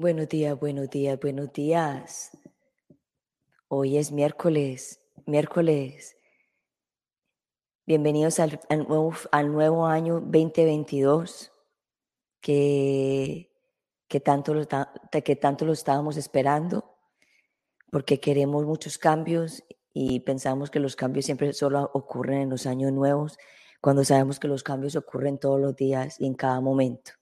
Buenos días, buenos días, buenos días. Hoy es miércoles, miércoles. Bienvenidos al, nuevo, al nuevo, año 2022 que, que, tanto lo, que tanto lo estábamos esperando porque queremos muchos cambios y pensamos que los cambios siempre solo ocurren en los años nuevos cuando sabemos que los cambios ocurren todos los días y en cada momento.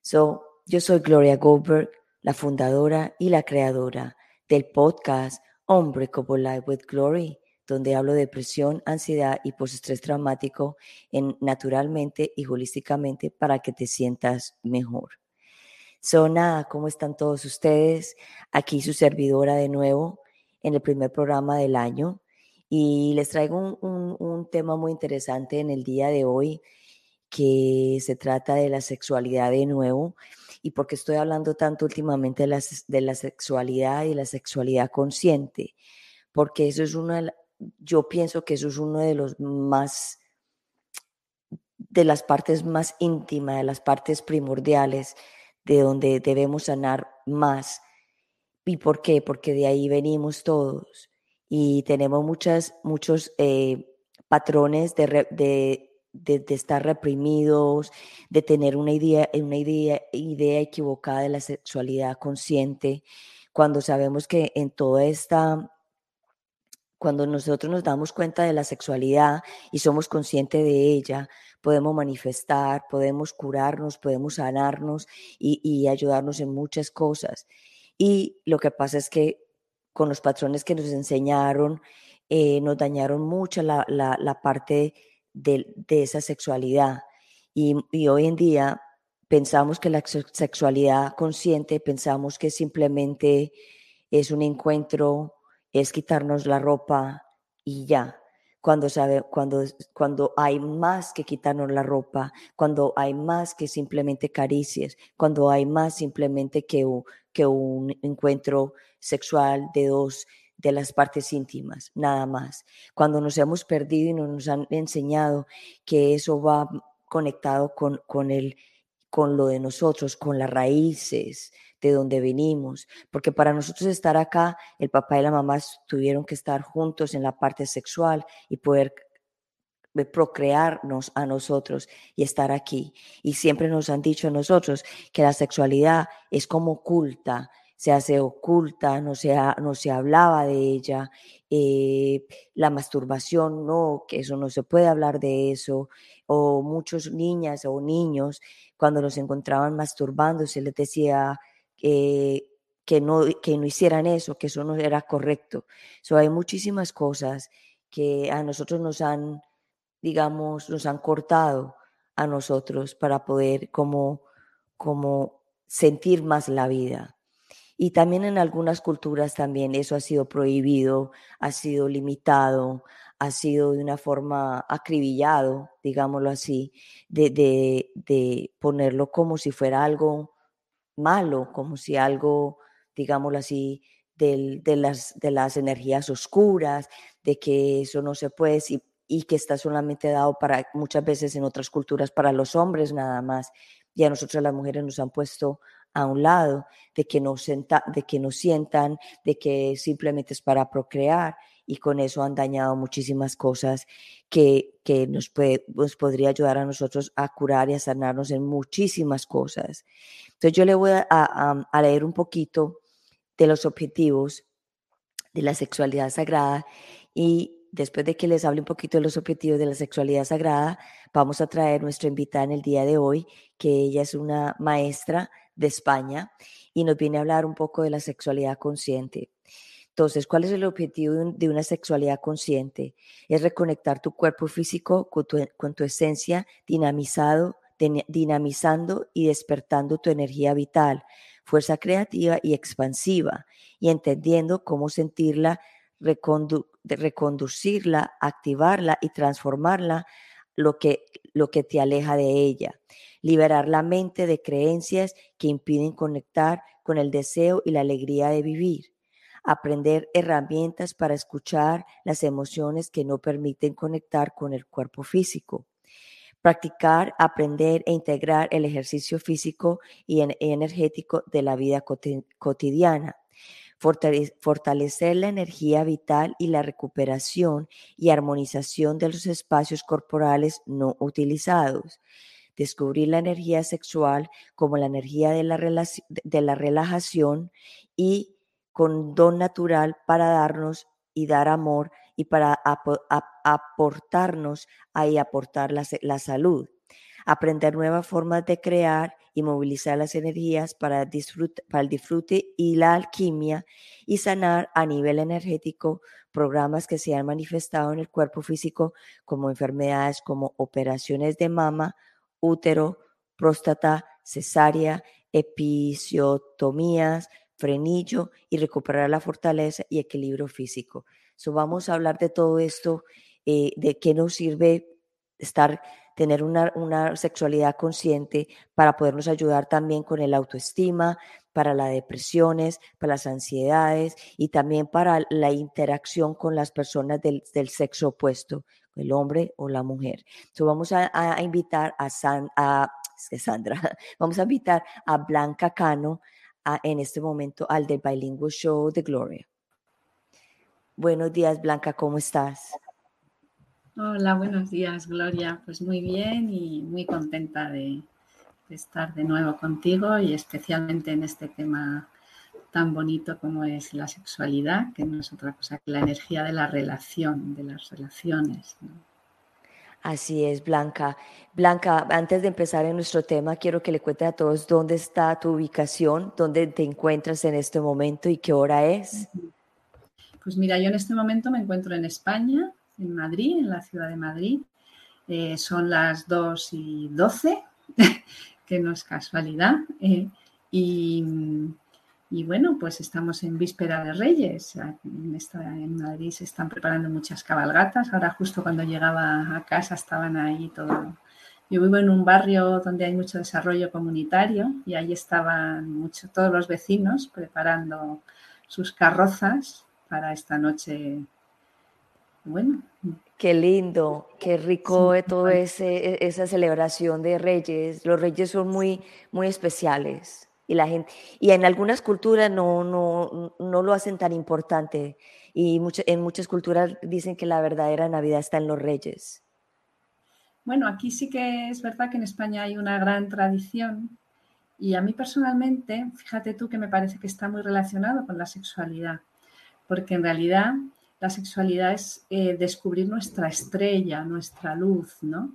So, yo soy Gloria Goldberg, la fundadora y la creadora del podcast Unbreakable Life with Glory, donde hablo de depresión, ansiedad y postestrés traumático en, naturalmente y holísticamente para que te sientas mejor. So, nada, ¿cómo están todos ustedes? Aquí su servidora de nuevo en el primer programa del año y les traigo un, un tema muy interesante en el día de hoy que se trata de la sexualidad de nuevo y porque estoy hablando tanto últimamente de la, de la sexualidad y la sexualidad consciente, porque eso es una, yo pienso que eso es uno de los más, de las partes más íntimas, de las partes primordiales, de donde debemos sanar más. ¿Y por qué? Porque de ahí venimos todos y tenemos muchas, muchos eh, patrones de, de de, estar reprimidos, de tener una idea, una idea, idea equivocada de la sexualidad consciente, cuando sabemos que en toda esta, cuando nosotros nos damos cuenta de la sexualidad y somos conscientes de ella, podemos manifestar, podemos curarnos, podemos sanarnos y, ayudarnos en muchas cosas. Y lo que pasa es que con los patrones que nos enseñaron, eh, nos dañaron mucho la, la, parte de, esa sexualidad. Y, hoy en día pensamos que la sexualidad consciente, pensamos que simplemente es un encuentro, es quitarnos la ropa y ya. Cuando, sabe, cuando, cuando hay más que quitarnos la ropa, cuando hay más que simplemente caricias, cuando hay más simplemente que, que un encuentro sexual de dos de las partes íntimas, nada más. Cuando nos hemos perdido y nos han enseñado que eso va conectado con, con, el, con lo de nosotros, con las raíces de donde venimos, porque para nosotros estar acá, el papá y la mamá tuvieron que estar juntos en la parte sexual y poder procrearnos a nosotros y estar aquí. Y siempre nos han dicho a nosotros que la sexualidad es como oculta, se hace oculta, no se, no se hablaba de ella, eh, la masturbación, no, que eso no se puede hablar de eso, o muchos niñas o niños cuando los encontraban masturbando se les decía que, no, que no hicieran eso, que eso no era correcto. So, hay muchísimas cosas que a nosotros nos han, digamos, nos han cortado a nosotros para poder como, como sentir más la vida. Y también en algunas culturas también eso ha sido prohibido, ha sido limitado, ha sido de una forma acribillado, digámoslo así, de, de, ponerlo como si fuera algo malo, como si algo, digámoslo así, de, las, de las energías oscuras, de que eso no se puede y que está solamente dado para muchas veces en otras culturas para los hombres nada más. Y a nosotros las mujeres nos han puesto a un lado, de que, no senta, de que no sientan, de que simplemente es para procrear y con eso han dañado muchísimas cosas que, que nos, puede, nos podría ayudar a nosotros a curar y a sanarnos en muchísimas cosas. Entonces yo le voy a, a leer un poquito de los objetivos de la sexualidad sagrada y después de que les hable un poquito de los objetivos de la sexualidad sagrada, vamos a traer nuestra invitada en el día de hoy, que ella es una maestra de España y nos viene a hablar un poco de la sexualidad consciente. Entonces, ¿cuál es el objetivo de una sexualidad consciente? Es reconectar tu cuerpo físico con tu, esencia, dinamizado, dinamizando y despertando tu energía vital, fuerza creativa y expansiva, y entendiendo cómo sentirla, reconducirla, activarla y transformarla, lo que, lo que te aleja de ella. Liberar la mente de creencias que impiden conectar con el deseo y la alegría de vivir, aprender herramientas para escuchar las emociones que no permiten conectar con el cuerpo físico. Practicar, aprender e integrar el ejercicio físico y energético de la vida cotidiana fortalecer la energía vital y la recuperación y armonización de los espacios corporales no utilizados, descubrir la energía sexual como la energía de la, relajación y con don natural para darnos y dar amor y para aportarnos y aportar la salud. Aprender nuevas formas de crear y movilizar las energías para, para el disfrute y la alquimia y sanar a nivel energético programas que se han manifestado en el cuerpo físico como enfermedades como operaciones de mama, útero, próstata, cesárea, episiotomías, frenillo y recuperar la fortaleza y equilibrio físico. So, vamos a hablar de todo esto, eh, de qué nos sirve estar, tener una, una, sexualidad consciente para podernos ayudar también con el autoestima, para las depresiones, para las ansiedades y también para la interacción con las personas del, del sexo opuesto, el hombre o la mujer. So, vamos a, invitar a, San, a Sandra, vamos a invitar a Blanca Cano a, en este momento al del Bilingual Show de Gloria. Buenos días, Blanca, ¿cómo estás? Hola, buenos días, Gloria. Pues muy bien y muy contenta de, de estar de nuevo contigo y especialmente en este tema tan bonito como es la sexualidad, que no es otra cosa que la energía de la relación, de las relaciones. ¿no? Así es, Blanca. Blanca, antes de empezar en nuestro tema, quiero que le cuentes a todos dónde está tu ubicación, dónde te encuentras en este momento y qué hora es. Pues mira, yo en este momento me encuentro en España, en Madrid, en la ciudad de Madrid. Eh, son las 2 y 12, que no es casualidad. Eh, y bueno, pues estamos en víspera de Reyes. En, Madrid se están preparando muchas cabalgatas. Ahora justo cuando llegaba a casa estaban ahí todo. Yo vivo en un barrio donde hay mucho desarrollo comunitario y ahí estaban todos los vecinos preparando sus carrozas para esta noche. Bueno. Qué lindo, qué rico sí, todo ese, e, esa celebración de Reyes. Los Reyes son muy, muy especiales y la gente y en algunas culturas no, no, no lo hacen tan importante y mucho, en muchas culturas dicen que la verdadera Navidad está en los reyes. Bueno, aquí sí que es verdad que en España hay una gran tradición y a mí personalmente, fíjate tú que me parece que está muy relacionado con la sexualidad, porque en realidad la sexualidad es eh, descubrir nuestra estrella, nuestra luz, ¿no?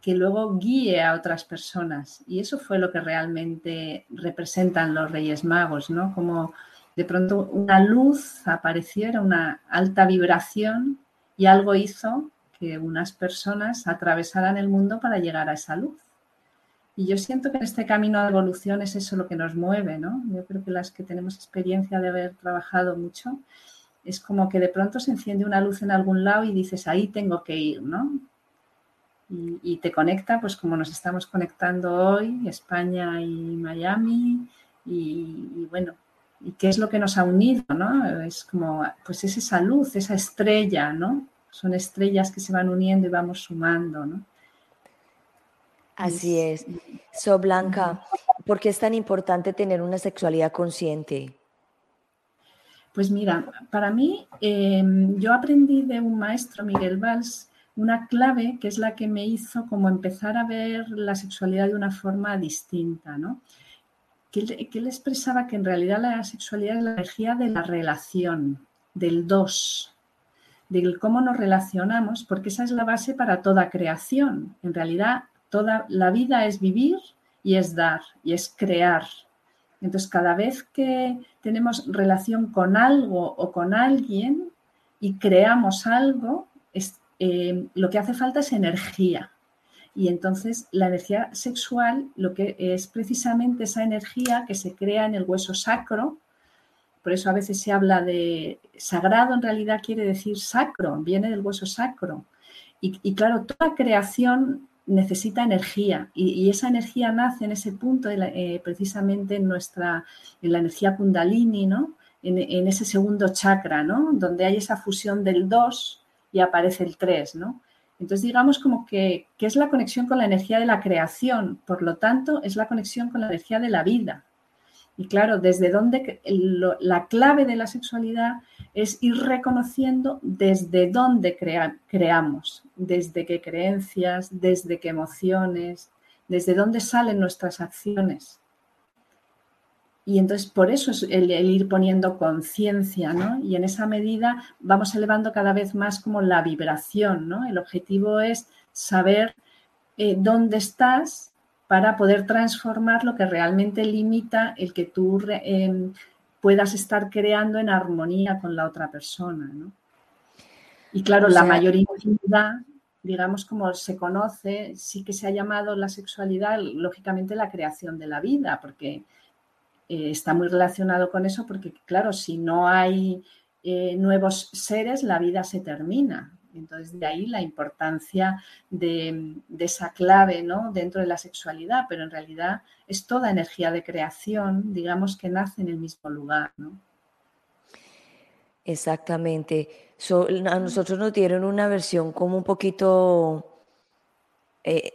que luego guíe a otras personas. Y eso fue lo que realmente representan los Reyes Magos, ¿no? Como de pronto una luz apareciera, una alta vibración y algo hizo que unas personas atravesaran el mundo para llegar a esa luz. Y yo siento que en este camino de evolución es eso lo que nos mueve, ¿no? Yo creo que las que tenemos experiencia de haber trabajado mucho, es como que de pronto se enciende una luz en algún lado y dices, ahí tengo que ir, ¿no? y, y, te conecta, pues como nos estamos conectando hoy, España y Miami, y, y, bueno, ¿y qué es lo que nos ha unido? ¿no? Es como, pues es esa luz, esa estrella, ¿no? Son estrellas que se van uniendo y vamos sumando, ¿no? Así es. So, Blanca, ¿por qué es tan importante tener una sexualidad consciente? Pues mira, para mí, eh, yo aprendí de un maestro, Miguel Valls, una clave que es la que me hizo como empezar a ver la sexualidad de una forma distinta, ¿no? Que él, que él expresaba que en realidad la sexualidad es la energía de la relación, del dos, del cómo nos relacionamos, porque esa es la base para toda creación. En realidad, toda la vida es vivir y es dar y es crear. Entonces, cada vez que tenemos relación con algo o con alguien y creamos algo, es, eh, lo que hace falta es energía. Y entonces la energía sexual lo que es precisamente esa energía que se crea en el hueso sacro. Por eso a veces se habla de sagrado, en realidad quiere decir sacro, viene del hueso sacro. Y, y claro, toda creación necesita energía y, esa energía nace en ese punto, eh, precisamente en nuestra, en la energía kundalini, ¿no? en, ese segundo chakra, ¿no? Donde hay esa fusión del 2 y aparece el 3, ¿no? Entonces, digamos como que, que, es la conexión con la energía de la creación, por lo tanto, es la conexión con la energía de la vida. Y claro, desde dónde la clave de la sexualidad es ir reconociendo desde dónde creamos, desde qué creencias, desde qué emociones, desde dónde salen nuestras acciones. Y entonces por eso es el, ir poniendo conciencia, ¿no? Y en esa medida vamos elevando cada vez más como la vibración, ¿no? El objetivo es saber eh, dónde estás para poder transformar lo que realmente limita el que tú em, puedas estar creando en armonía con la otra persona. ¿no? Y claro, la mayoría, digamos, como se conoce, sí que se ha llamado la sexualidad, lógicamente, la creación de la vida, porque eh, está muy relacionado con eso, porque claro, si no hay eh, nuevos seres, la vida se termina. Entonces, de ahí la importancia de, esa clave ¿no? dentro de la sexualidad, pero en realidad es toda energía de creación, digamos, que nace en el mismo lugar. ¿no? Exactamente. a nosotros nos dieron una versión como un poquito, eh,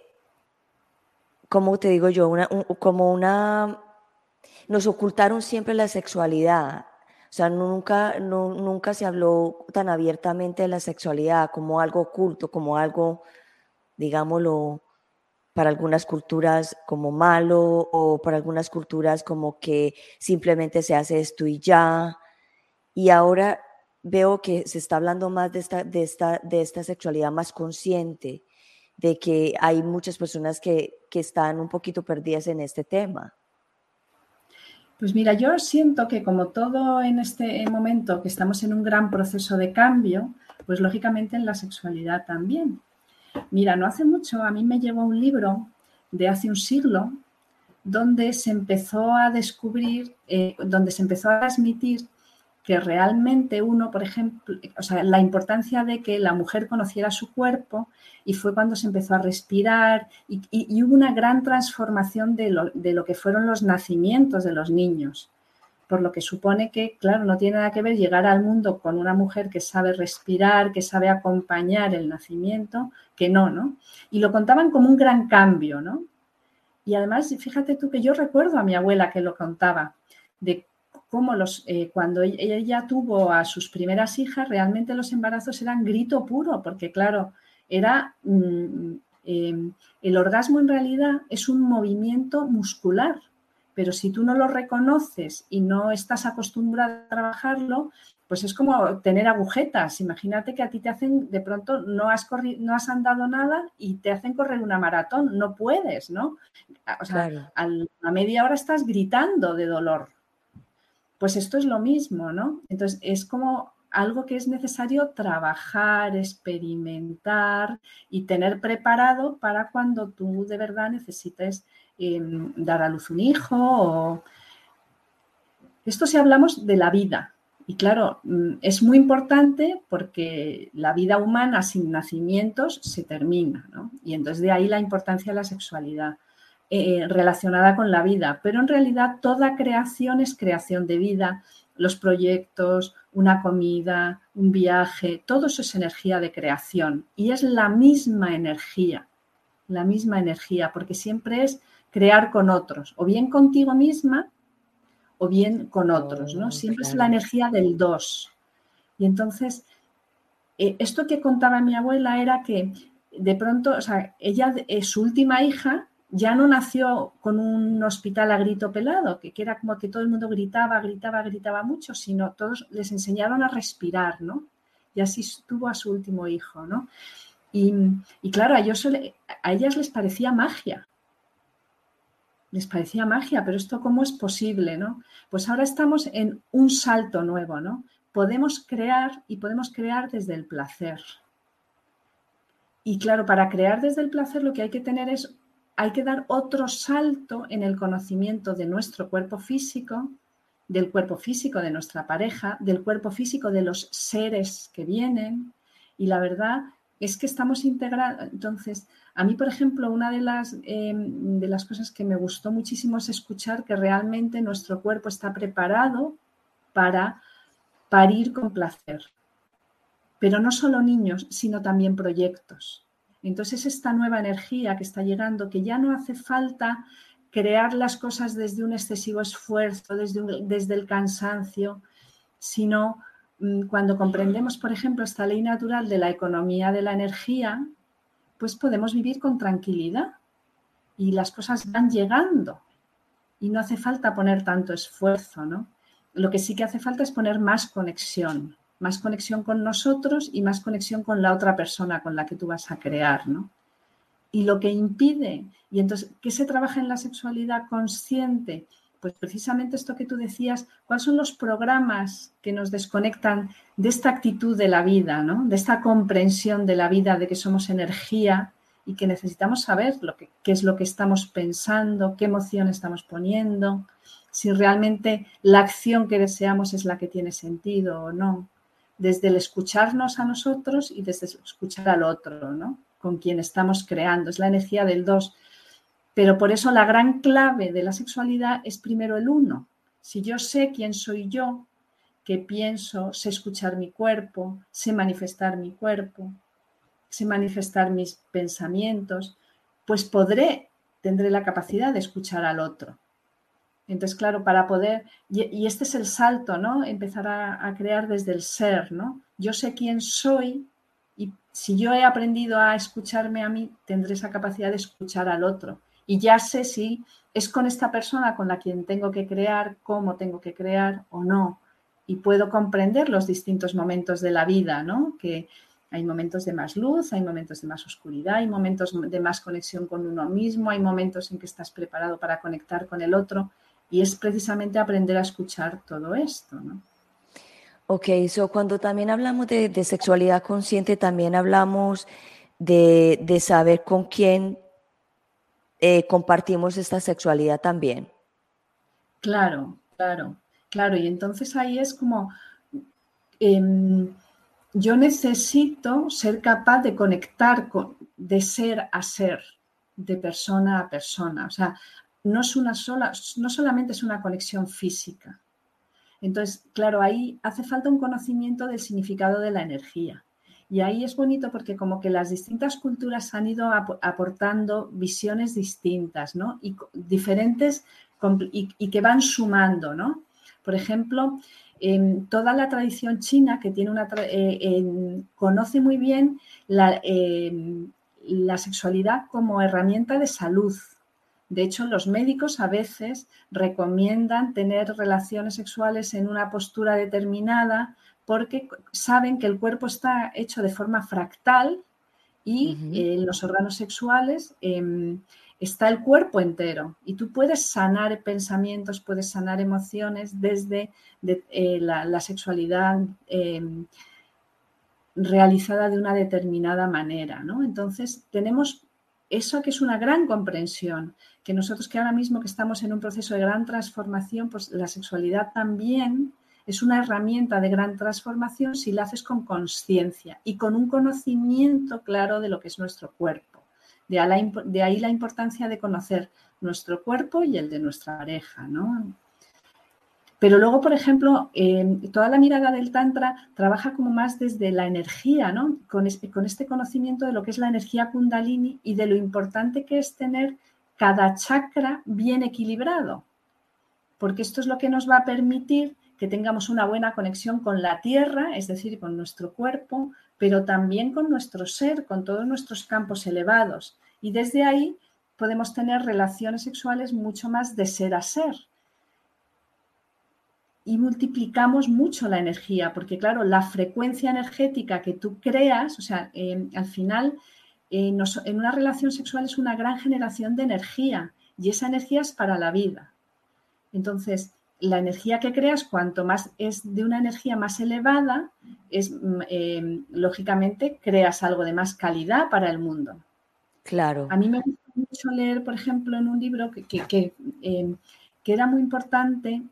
como te digo yo, una, como una, nos ocultaron siempre la sexualidad o sea, nunca, nunca se habló tan abiertamente de la sexualidad como algo oculto, como algo, digámoslo, para algunas culturas como malo o para algunas culturas como que simplemente se hace esto y ya. Y ahora veo que se está hablando más de esta, de esta, de esta sexualidad más consciente, de que hay muchas personas que, que están un poquito perdidas en este tema. Pues mira, yo siento que como todo en este momento que estamos en un gran proceso de cambio, pues lógicamente en la sexualidad también. Mira, no hace mucho a mí me llegó un libro de hace un siglo donde se empezó a descubrir, eh, donde se empezó a transmitir que realmente uno, por ejemplo, o sea, la importancia de que la mujer conociera su cuerpo y fue cuando se empezó a respirar y, hubo una gran transformación de lo, de lo, que fueron los nacimientos de los niños. Por lo que supone que, claro, no tiene nada que ver llegar al mundo con una mujer que sabe respirar, que sabe acompañar el nacimiento, que no, ¿no? Y lo contaban como un gran cambio, ¿no? Y además, fíjate tú que yo recuerdo a mi abuela que lo contaba, de cómo los, eh, cuando ella tuvo a sus primeras hijas, realmente los embarazos eran grito puro, porque claro, era mm, em, el orgasmo en realidad es un movimiento muscular, pero si tú no lo reconoces y no estás acostumbrado a trabajarlo, pues es como tener agujetas. Imagínate que a ti te hacen, de pronto no has, no has andado nada y te hacen correr una maratón, no puedes, ¿no? O sea, a la media hora estás gritando de dolor. Pues esto es lo mismo, ¿no? Entonces es como algo que es necesario trabajar, experimentar y tener preparado para cuando tú de verdad necesites em, dar a luz un hijo. Esto si hablamos de la vida. Y claro, mm, es muy importante porque la vida humana sin nacimientos se termina, ¿no? Y entonces de ahí la importancia de la sexualidad. Eh, relacionada con la vida, pero en realidad toda creación es creación de vida, los proyectos, una comida, un viaje, todo eso es energía de creación y es la misma energía, la misma energía, porque siempre es crear con otros, o bien contigo misma o bien con otros, ¿no? Oh, siempre es la energía del dos. Y entonces, eh, esto que contaba mi abuela era que de pronto, o sea, ella, es su última hija, ya no nació con un hospital a grito pelado, que, era como que todo el mundo gritaba, gritaba, gritaba mucho, sino todos les enseñaron a respirar, ¿no? Y así tuvo a su último hijo, ¿no? Y, claro, a, ellos, a ellas les parecía magia. Les parecía magia, pero esto cómo es posible, ¿no? Pues ahora estamos en un salto nuevo, ¿no? Podemos crear y podemos crear desde el placer. Y claro, para crear desde el placer lo que hay que tener es hay que dar otro salto en el conocimiento de nuestro cuerpo físico, del cuerpo físico de nuestra pareja, del cuerpo físico de los seres que vienen. Y la verdad es que estamos integrados. Entonces, a mí, por ejemplo, una de las, em, de las cosas que me gustó muchísimo es escuchar que realmente nuestro cuerpo está preparado para parir con placer. Pero no solo niños, sino también proyectos. Entonces, esta nueva energía que está llegando, que ya no hace falta crear las cosas desde un excesivo esfuerzo, desde, desde el cansancio, sino mm, cuando comprendemos, por ejemplo, esta ley natural de la economía de la energía, pues podemos vivir con tranquilidad y las cosas van llegando y no hace falta poner tanto esfuerzo, ¿no? Lo que sí que hace falta es poner más conexión, más conexión con nosotros y más conexión con la otra persona con la que tú vas a crear, ¿no? Y lo que impide, y entonces, ¿qué se trabaja en la sexualidad consciente? Pues precisamente esto que tú decías, ¿cuáles son los programas que nos desconectan de esta actitud de la vida, ¿no? de esta comprensión de la vida, de que somos energía y que necesitamos saber lo que, qué es lo que estamos pensando, qué emoción estamos poniendo, si realmente la acción que deseamos es la que tiene sentido o no desde el escucharnos a nosotros y desde escuchar al otro, ¿no? Con quien estamos creando. Es la energía del dos. Pero por eso la gran clave de la sexualidad es primero el uno. Si yo sé quién soy yo, qué pienso, sé escuchar mi cuerpo, sé manifestar mi cuerpo, sé manifestar mis pensamientos, pues podré, tendré la capacidad de escuchar al otro. Entonces, claro, para poder, y, este es el salto, ¿no? Empezar a, crear desde el ser, ¿no? Yo sé quién soy y si yo he aprendido a escucharme a mí, tendré esa capacidad de escuchar al otro. Y ya sé si es con esta persona con la quien tengo que crear, cómo tengo que crear o no. Y puedo comprender los distintos momentos de la vida, ¿no? Que hay momentos de más luz, hay momentos de más oscuridad, hay momentos de más conexión con uno mismo, hay momentos en que estás preparado para conectar con el otro. Y es precisamente aprender a escuchar todo esto, ¿no? Ok, so cuando también hablamos de, sexualidad consciente, también hablamos de, saber con quién eh, compartimos esta sexualidad también. Claro, claro, claro. Y entonces ahí es como, em, yo necesito ser capaz de conectar con, de ser a ser, de persona a persona. O sea, no es una sola, no solamente es una conexión física. Entonces, claro, ahí hace falta un conocimiento del significado de la energía. Y ahí es bonito porque como que las distintas culturas han ido aportando visiones distintas, ¿no? Y diferentes y, que van sumando, ¿no? Por ejemplo, toda la tradición china que tiene una eh, conoce muy bien la, la sexualidad como herramienta de salud, de hecho, los médicos a veces recomiendan tener relaciones sexuales en una postura determinada porque saben que el cuerpo está hecho de forma fractal y en los órganos sexuales em, está el cuerpo entero y tú puedes sanar pensamientos, puedes sanar emociones desde eh, la, sexualidad em, realizada de una determinada manera. ¿no? Entonces, tenemos eso que es una gran comprensión, que nosotros que ahora mismo que estamos en un proceso de gran transformación, pues la sexualidad también es una herramienta de gran transformación si la haces con conciencia y con un conocimiento claro de lo que es nuestro cuerpo. De ahí la, importancia de conocer nuestro cuerpo y el de nuestra pareja, ¿no? Pero luego, por ejemplo, toda la mirada del Tantra trabaja como más desde la energía, ¿no? Con con este conocimiento de lo que es la energía kundalini y de lo importante que es tener cada chakra bien equilibrado, porque esto es lo que nos va a permitir que tengamos una buena conexión con la tierra, es decir, con nuestro cuerpo, pero también con nuestro ser, con todos nuestros campos elevados. Y desde ahí podemos tener relaciones sexuales mucho más de ser a ser, y multiplicamos mucho la energía, porque claro, la frecuencia energética que tú creas, o sea, em, al final eh, en una relación sexual es una gran generación de energía y esa energía es para la vida. Entonces, la energía que creas, cuanto más es de una energía más elevada, es mm, em, lógicamente creas algo de más calidad para el mundo. Claro. A mí me gusta mucho leer, por ejemplo, en un libro que, que, em, era muy importante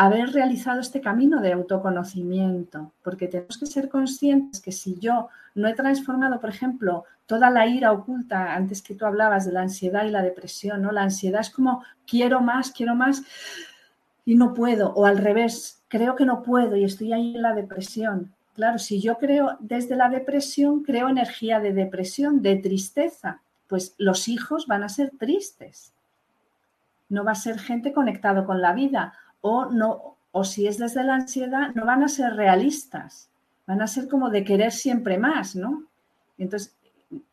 haber realizado este camino de autoconocimiento, porque tenemos que ser conscientes que si yo no he transformado, por ejemplo, toda la ira oculta, antes que tú hablabas de la ansiedad y la depresión, ¿no? La ansiedad es como quiero más, quiero más, y no puedo, o al revés, creo que no puedo y estoy ahí en la depresión. Claro, si yo creo desde la depresión, creo energía de depresión, de tristeza, pues los hijos van a ser tristes. No va a ser gente conectado con la vida o no o si es desde la ansiedad, no van a ser realistas, van a ser como de querer siempre más, ¿no? Entonces,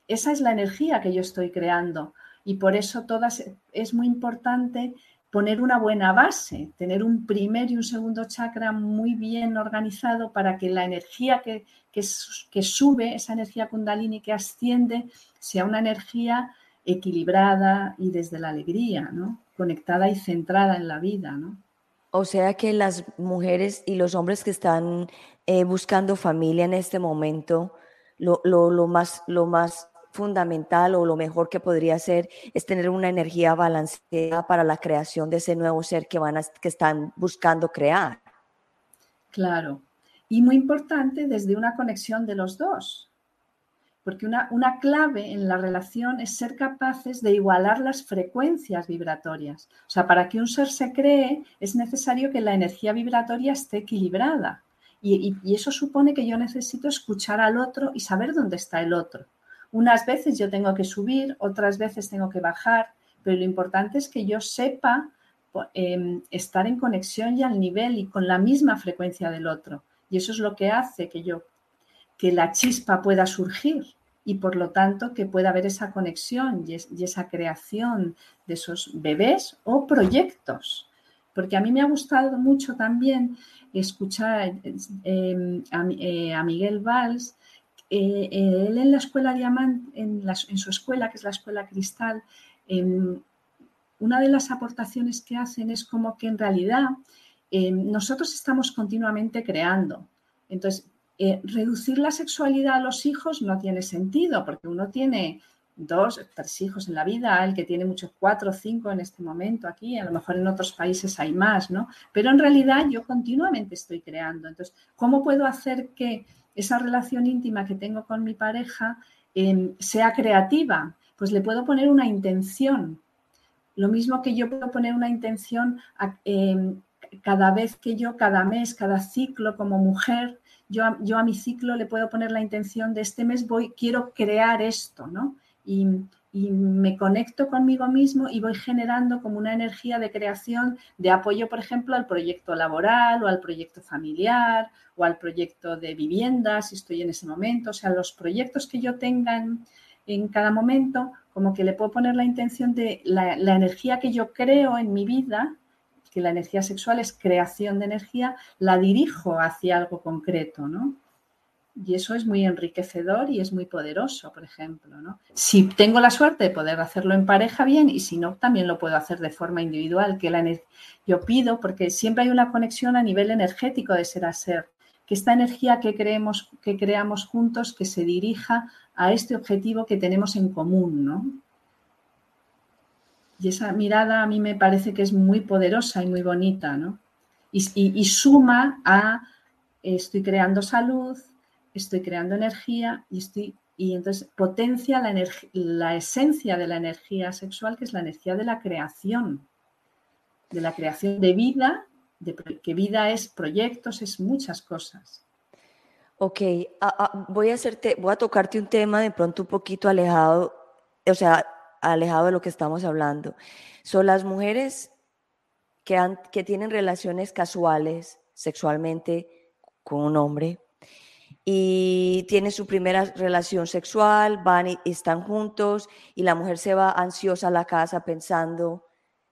esa es la energía que yo estoy creando y por eso todas es muy importante poner una buena base, tener un primer y un segundo chakra muy bien organizado para que la energía que, que, que sube, esa energía kundalini que asciende, sea una energía equilibrada y desde la alegría, ¿no? Conectada y centrada en la vida, ¿no? O sea que las mujeres y los hombres que están eh, buscando familia en este momento, lo, más, lo más fundamental o lo mejor que podría ser es tener una energía balanceada para la creación de ese nuevo ser que, van a, que están buscando crear. Claro. Y muy importante desde una conexión de los dos porque una, clave en la relación es ser capaces de igualar las frecuencias vibratorias. O sea, para que un ser se cree es necesario que la energía vibratoria esté equilibrada. Y, eso supone que yo necesito escuchar al otro y saber dónde está el otro. Unas veces yo tengo que subir, otras veces tengo que bajar, pero lo importante es que yo sepa eh, estar en conexión y al nivel y con la misma frecuencia del otro. Y eso es lo que hace que yo que la chispa pueda surgir y por lo tanto que pueda haber esa conexión y, esa creación de esos bebés o proyectos. Porque a mí me ha gustado mucho también escuchar em, eh, a, Miguel Valls, eh, él en la escuela Diamante, en, en, su escuela, que es la escuela Cristal, em, una de las aportaciones que hacen es como que en realidad em, nosotros estamos continuamente creando. Entonces, eh, reducir la sexualidad a los hijos no tiene sentido, porque uno tiene dos, tres hijos en la vida, el que tiene muchos, cuatro o cinco en este momento aquí, a lo mejor en otros países hay más, ¿no? Pero en realidad yo continuamente estoy creando. Entonces, ¿cómo puedo hacer que esa relación íntima que tengo con mi pareja em, sea creativa? Pues le puedo poner una intención. Lo mismo que yo puedo poner una intención em, cada vez que yo, cada mes, cada ciclo como mujer, yo, a mi ciclo le puedo poner la intención de este mes voy, quiero crear esto, ¿no? Y, me conecto conmigo mismo y voy generando como una energía de creación de apoyo, por ejemplo, al proyecto laboral o al proyecto familiar o al proyecto de vivienda, si estoy en ese momento. O sea, los proyectos que yo tenga en, cada momento, como que le puedo poner la intención de la energía que yo creo en mi vida que la energía sexual es creación de energía, la dirijo hacia algo concreto, ¿no? Y eso es muy enriquecedor y es muy poderoso, por ejemplo, ¿no? Si tengo la suerte de poder hacerlo en pareja, bien, y si no, también lo puedo hacer de forma individual, que la yo pido, porque siempre hay una conexión a nivel energético de ser a ser, que esta energía que, creemos, que creamos juntos, que se dirija a este objetivo que tenemos en común, ¿no? Y esa mirada a mí me parece que es muy poderosa y muy bonita, ¿no? Y, suma a estoy creando salud, estoy creando energía y estoy y entonces potencia la, la esencia de la energía sexual, que es la energía de la creación, de la creación de vida, de, que vida es proyectos, es muchas cosas. Ok, voy a hacerte, voy a tocarte un tema de pronto un poquito alejado, o sea, alejado de lo que estamos hablando. Son las mujeres que, que tienen relaciones casuales sexualmente con un hombre y tienen su primera relación sexual, van y están juntos y la mujer se va ansiosa a la casa pensando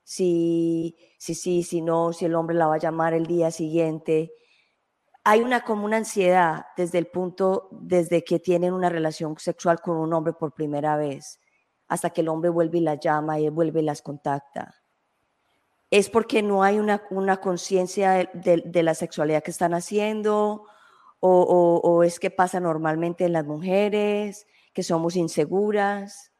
si sí, si, si, no, si el hombre la va a llamar el día siguiente. Hay una como una ansiedad desde el punto, desde que tienen una relación sexual con un hombre por primera vez hasta que el hombre vuelve y la llama y él vuelve y las contacta. Es porque no hay una, una conciencia de, la sexualidad que están haciendo o, o, es que pasa normalmente en las mujeres, que somos inseguras.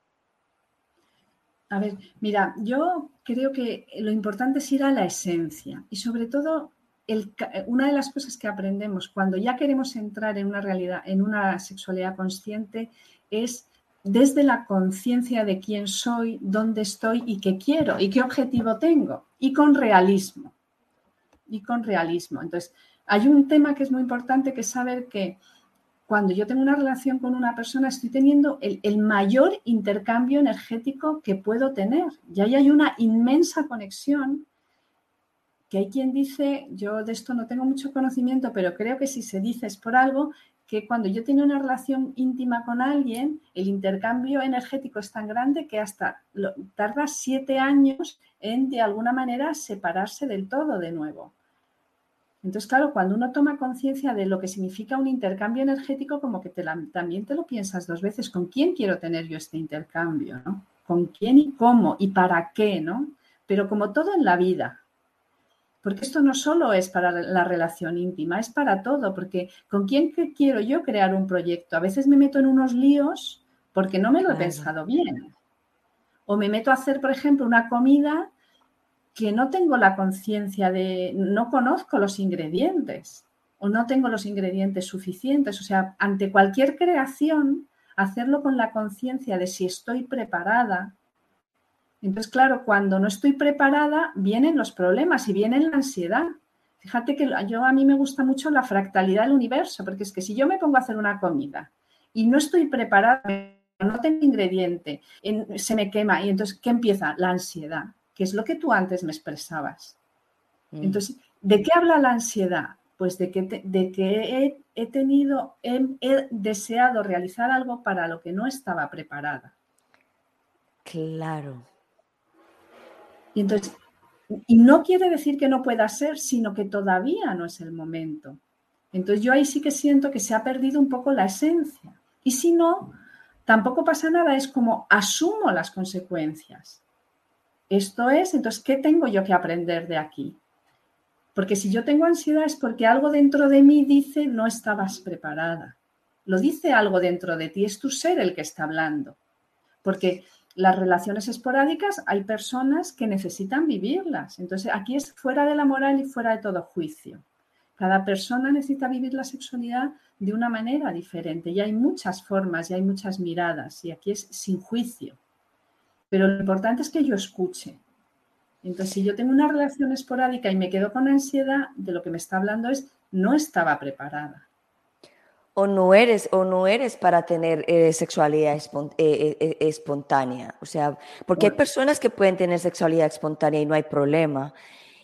A ver, mira, yo creo que lo importante es ir a la esencia y sobre todo el, una de las cosas que aprendemos cuando ya queremos entrar en una realidad, en una sexualidad consciente, es desde la conciencia de quién soy, dónde estoy y qué quiero y qué objetivo tengo, y con realismo. y con realismo. Entonces, hay un tema que es muy importante que saber que cuando yo tengo una relación con una persona estoy teniendo el, mayor intercambio energético que puedo tener. Y ahí hay una inmensa conexión que hay quien dice, yo de esto no tengo mucho conocimiento, pero creo que si se dice es por algo, que cuando yo tengo una relación íntima con alguien, el intercambio energético es tan grande que hasta tarda siete años en de alguna manera separarse del todo de nuevo. Entonces, claro, cuando uno toma conciencia de lo que significa un intercambio energético, como que también te lo piensas dos veces, ¿con quién quiero tener yo este intercambio? ¿no? ¿Con quién y cómo y para qué? ¿no? Pero como todo en la vida, porque esto no solo es para la relación íntima, es para todo, porque ¿con quién quiero yo crear un proyecto? A veces me meto en unos líos porque no me lo he pensado bien. O me meto a hacer, por ejemplo, una comida que no tengo la conciencia de, no conozco los ingredientes o no tengo los ingredientes suficientes. O sea, ante cualquier creación, hacerlo con la conciencia de si estoy preparada, entonces, claro, cuando no estoy preparada, vienen los problemas y viene la ansiedad. Fíjate que yo a mí me gusta mucho la fractalidad del universo, porque es que si yo me pongo a hacer una comida y no estoy preparada, no tengo ingrediente, se me quema y entonces, ¿qué empieza? La ansiedad, que es lo que tú antes me expresabas. Mm. Entonces, ¿de qué habla la ansiedad? Pues de que, de que he, tenido, he deseado realizar algo para lo que no estaba preparada. Claro. Y entonces, y no quiere decir que no pueda ser, sino que todavía no es el momento. Entonces yo ahí sí que siento que se ha perdido un poco la esencia. Y si no, tampoco pasa nada, es como asumo las consecuencias. Esto es, entonces, ¿qué tengo yo que aprender de aquí? Porque si yo tengo ansiedad es porque algo dentro de mí dice no estabas preparada. Lo dice algo dentro de ti, es tu ser el que está hablando. Porque las relaciones esporádicas hay personas que necesitan vivirlas. Entonces, aquí es fuera de la moral y fuera de todo juicio. Cada persona necesita vivir la sexualidad de una manera diferente y hay muchas formas y hay muchas miradas y aquí es sin juicio. Pero lo importante es que yo escuche. Entonces, si yo tengo una relación esporádica y me quedo con ansiedad, de lo que me está hablando es no estaba preparada o no eres o no eres para tener eh, sexualidad eh, eh, espontánea. O sea, porque hay personas que pueden tener sexualidad espontánea y no hay problema.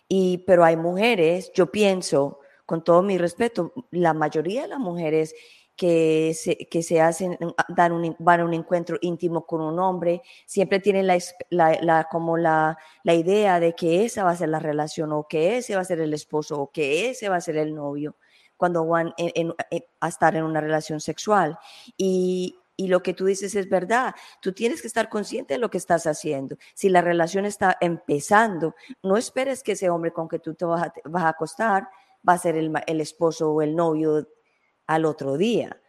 Y, pero hay mujeres, yo pienso, con todo mi respeto, la mayoría de las mujeres que se, que se hacen, dan un, van a un encuentro íntimo con un hombre, siempre tienen la, la, como la, la idea de que esa va a ser la relación o que ese va a ser el esposo o que ese va a ser el novio cuando van a estar en una relación sexual. Y, lo que tú dices es verdad. Tú tienes que estar consciente de lo que estás haciendo. Si la relación está empezando, no esperes que ese hombre con que tú te vas a, acostar va a ser el, el, esposo o el novio al otro día.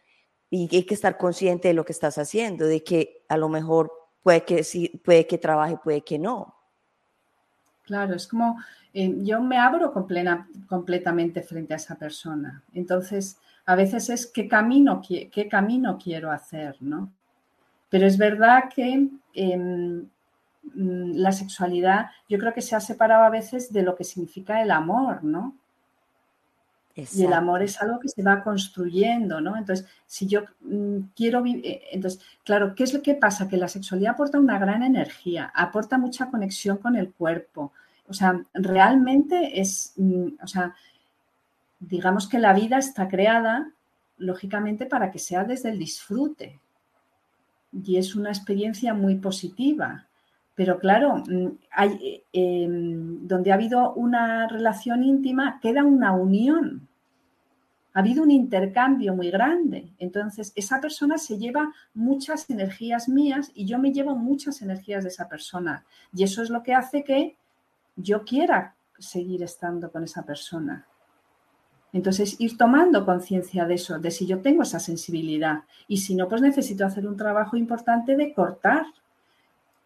Y hay que estar consciente de lo que estás haciendo, de que a lo mejor puede que sí, puede que trabaje, puede que no. Claro, es como eh, yo me abro completamente frente a esa persona. Entonces, a veces es qué camino, qué camino quiero hacer, ¿no? Pero es verdad que em, mm, la sexualidad yo creo que se ha separado a veces de lo que significa el amor, ¿no? Y el amor es algo que se va construyendo, ¿no? Entonces, si yo mm, quiero vivir, eh, entonces, claro, ¿qué es lo que pasa? Que la sexualidad aporta una gran energía, aporta mucha conexión con el cuerpo. O sea, realmente es, mm, o sea, digamos que la vida está creada, lógicamente, para que sea desde el disfrute. Y es una experiencia muy positiva. Pero claro, mm, em, donde ha habido una relación íntima, queda una unión. Ha habido un intercambio muy grande. Entonces, esa persona se lleva muchas energías mías y yo me llevo muchas energías de esa persona. Y eso es lo que hace que yo quiera seguir estando con esa persona. Entonces, ir tomando conciencia de eso, de si yo tengo esa sensibilidad. Y si no, pues necesito hacer un trabajo importante de cortar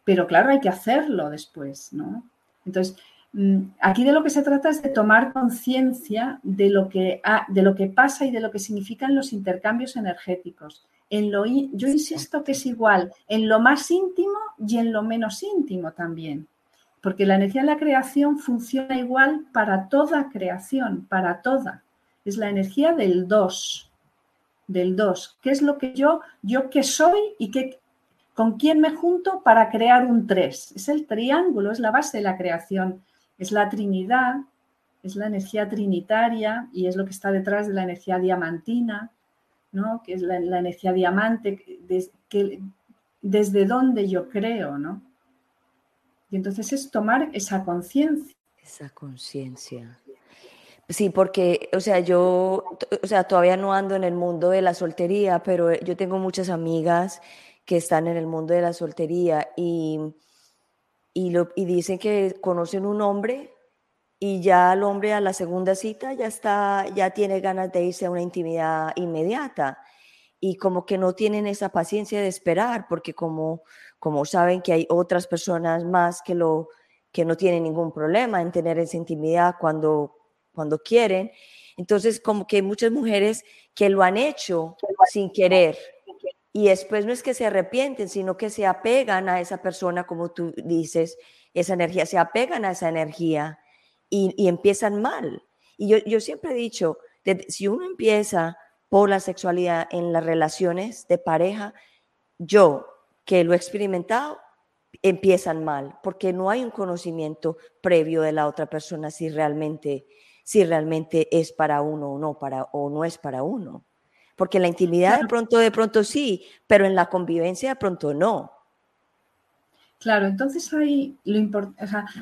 pero claro, hay que hacerlo después, ¿no? Entonces, mm, aquí de lo que se trata es de tomar conciencia de, lo que de lo que pasa y de lo que significan los intercambios energéticos. En lo, yo insisto que es igual en lo más íntimo y en lo menos íntimo también. Porque la energía de la creación funciona igual para toda creación, para toda. Es la energía del dos, del dos. ¿Qué es lo que yo, yo qué soy y qué, con quién me junto para crear un tres? Es el triángulo, es la base de la creación, es la trinidad, es la energía trinitaria y es lo que está detrás de la energía diamantina, ¿no? que es la, energía diamante, desde donde yo creo, ¿no? Y entonces es tomar esa conciencia. Esa conciencia. Sí, porque, o sea, yo, o sea, todavía no ando en el mundo de la soltería, pero yo tengo muchas amigas que están en el mundo de la soltería y, y, lo, y dicen que conocen un hombre y ya el hombre a la segunda cita ya está, ya tiene ganas de irse a una intimidad inmediata y como que no tienen esa paciencia de esperar porque como, como saben que hay otras personas más que, lo, que no tienen ningún problema en tener esa intimidad cuando, cuando quieren. Entonces como que hay muchas mujeres que lo han hecho sin querer y después no es que se arrepienten, sino que se apegan a esa persona, como tú dices, esa energía, se apegan a esa energía y, y empiezan mal. Y yo, yo siempre he dicho, si uno empieza por la sexualidad en las relaciones de pareja, yo que lo he experimentado, empiezan mal, porque no hay un conocimiento previo de la otra persona si realmente, si realmente es para uno o no, para, o no es para uno. Porque en la intimidad de pronto, de pronto sí, pero en la convivencia de pronto no. Claro, entonces hay, lo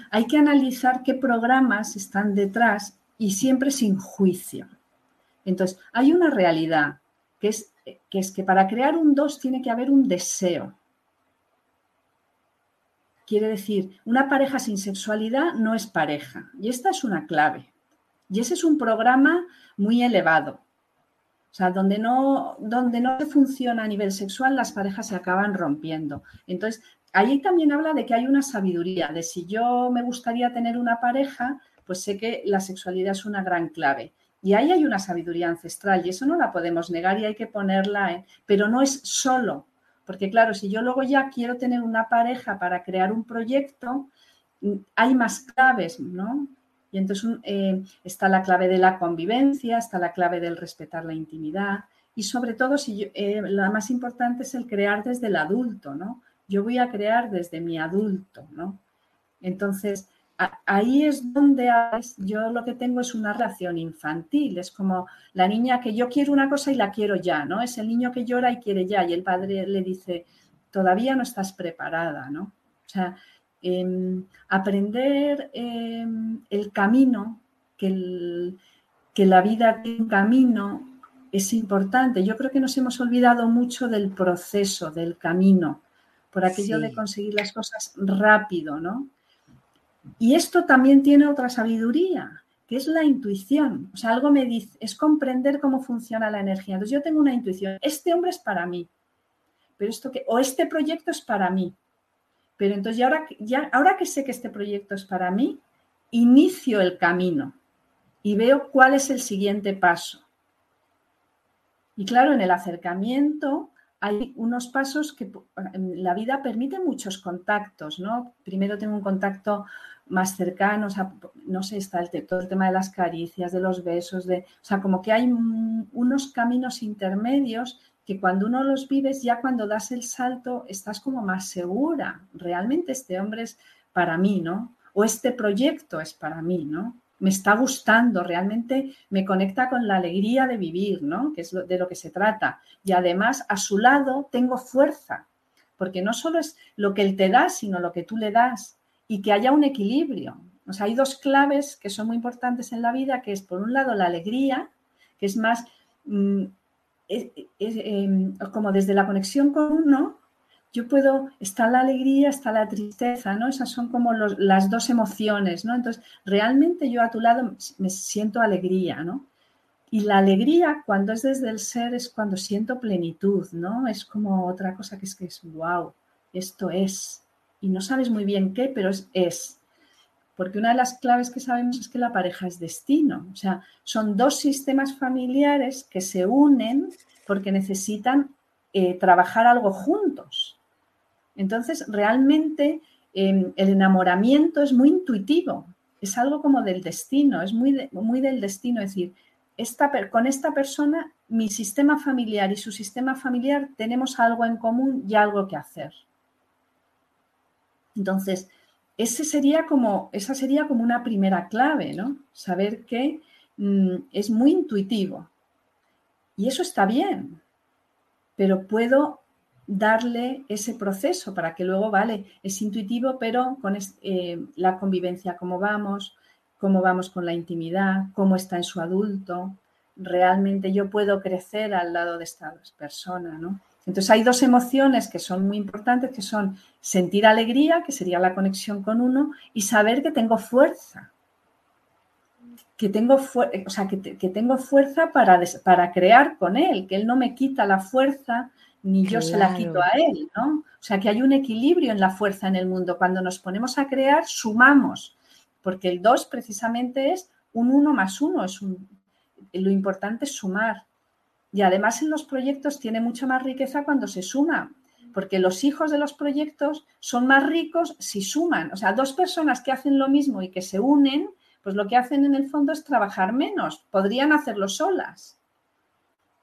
hay que analizar qué programas están detrás y siempre sin juicio. Entonces, hay una realidad, que es, que es que para crear un dos tiene que haber un deseo. Quiere decir, una pareja sin sexualidad no es pareja. Y esta es una clave. Y ese es un programa muy elevado. O sea, donde no, donde no funciona a nivel sexual, las parejas se acaban rompiendo. Entonces, ahí también habla de que hay una sabiduría, de si yo me gustaría tener una pareja, pues sé que la sexualidad es una gran clave. Y ahí hay una sabiduría ancestral y eso no la podemos negar y hay que ponerla, en, pero no es solo, porque claro, si yo luego ya quiero tener una pareja para crear un proyecto, mm, hay más claves, ¿no? Y entonces eh, está la clave de la convivencia, está la clave del respetar la intimidad y sobre todo, si eh, la más importante es el crear desde el adulto, ¿no? Yo voy a crear desde mi adulto, ¿no? Entonces, ahí es donde yo lo que tengo es una relación infantil, es como la niña que yo quiero una cosa y la quiero ya, ¿no? Es el niño que llora y quiere ya y el padre le dice, todavía no estás preparada, ¿no? O sea, em, aprender em, el camino, que, que la vida tiene un camino, es importante. Yo creo que nos hemos olvidado mucho del proceso, del camino, por aquello de conseguir las cosas rápido, ¿no? Y esto también tiene otra sabiduría, que es la intuición. O sea, algo me dice, es comprender cómo funciona la energía. Entonces yo tengo una intuición, este hombre es para mí, pero esto que, o este proyecto es para mí. Pero entonces ya ahora, ya, ahora que sé que este proyecto es para mí, inicio el camino y veo cuál es el siguiente paso. Y claro, en el acercamiento hay unos pasos que la vida permite muchos contactos, ¿no? Primero tengo un contacto más cercano, o sea, no sé, está el, todo el tema de las caricias, de los besos, de, o sea, como que hay unos caminos intermedios que cuando uno los vives, ya cuando das el salto, estás como más segura. Realmente este hombre es para mí, ¿no? O este proyecto es para mí, ¿no? Me está gustando, realmente me conecta con la alegría de vivir, ¿no? Que es de lo que se trata. Y además, a su lado tengo fuerza, porque no solo es lo que él te da, sino lo que tú le das y que haya un equilibrio. O sea, hay dos claves que son muy importantes en la vida, que es por un lado la alegría, que es más mm, em, como desde la conexión con uno, yo puedo, está la alegría, está la tristeza, ¿no? Esas son como las dos emociones, ¿no? Entonces, realmente yo a tu lado me siento alegría, ¿no? Y la alegría cuando es desde el ser es cuando siento plenitud, ¿no? Es como otra cosa que es que es, wow, esto es, y no sabes muy bien qué, pero es, es. Porque una de las claves que sabemos es que la pareja es destino. O sea, son dos sistemas familiares que se unen porque necesitan eh, trabajar algo juntos. Entonces, realmente em, el enamoramiento es muy intuitivo, es algo como del destino, es muy, muy del destino, es decir, esta, con esta persona, mi sistema familiar y su sistema familiar tenemos algo en común y algo que hacer. Entonces, ese sería como, esa sería como una primera clave, ¿no? Saber que mm, es muy intuitivo. Y eso está bien, pero puedo darle ese proceso para que luego, vale, es intuitivo, pero con eh, la convivencia, cómo vamos, cómo vamos con la intimidad, cómo está en su adulto, realmente yo puedo crecer al lado de esta persona, ¿no? Entonces hay dos emociones que son muy importantes, que son sentir alegría, que sería la conexión con uno, y saber que tengo fuerza. Que tengo, o sea, que, tengo fuerza para, para crear con él, que él no me quita la fuerza ni yo se la quito a él, ¿no? O sea, que hay un equilibrio en la fuerza en el mundo. Cuando nos ponemos a crear, sumamos, porque el 2 precisamente es un 1 más 1, es un, lo importante es sumar. Y además en los proyectos tiene mucha más riqueza cuando se suma, porque los hijos de los proyectos son más ricos si suman. O sea, dos personas que hacen lo mismo y que se unen, pues lo que hacen en el fondo es trabajar menos. Podrían hacerlo solas.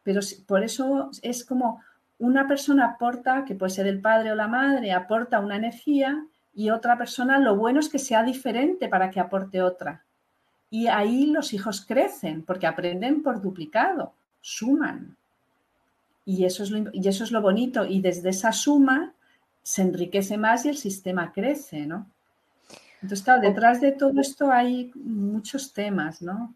Pero por eso es como una persona aporta, que puede ser el padre o la madre, aporta una energía y otra persona lo bueno es que sea diferente para que aporte otra. Y ahí los hijos crecen porque aprenden por duplicado suman. Y eso, es lo, y eso es lo bonito. Y desde esa suma se enriquece más y el sistema crece, ¿no? Entonces, claro, detrás de todo esto hay muchos temas, ¿no?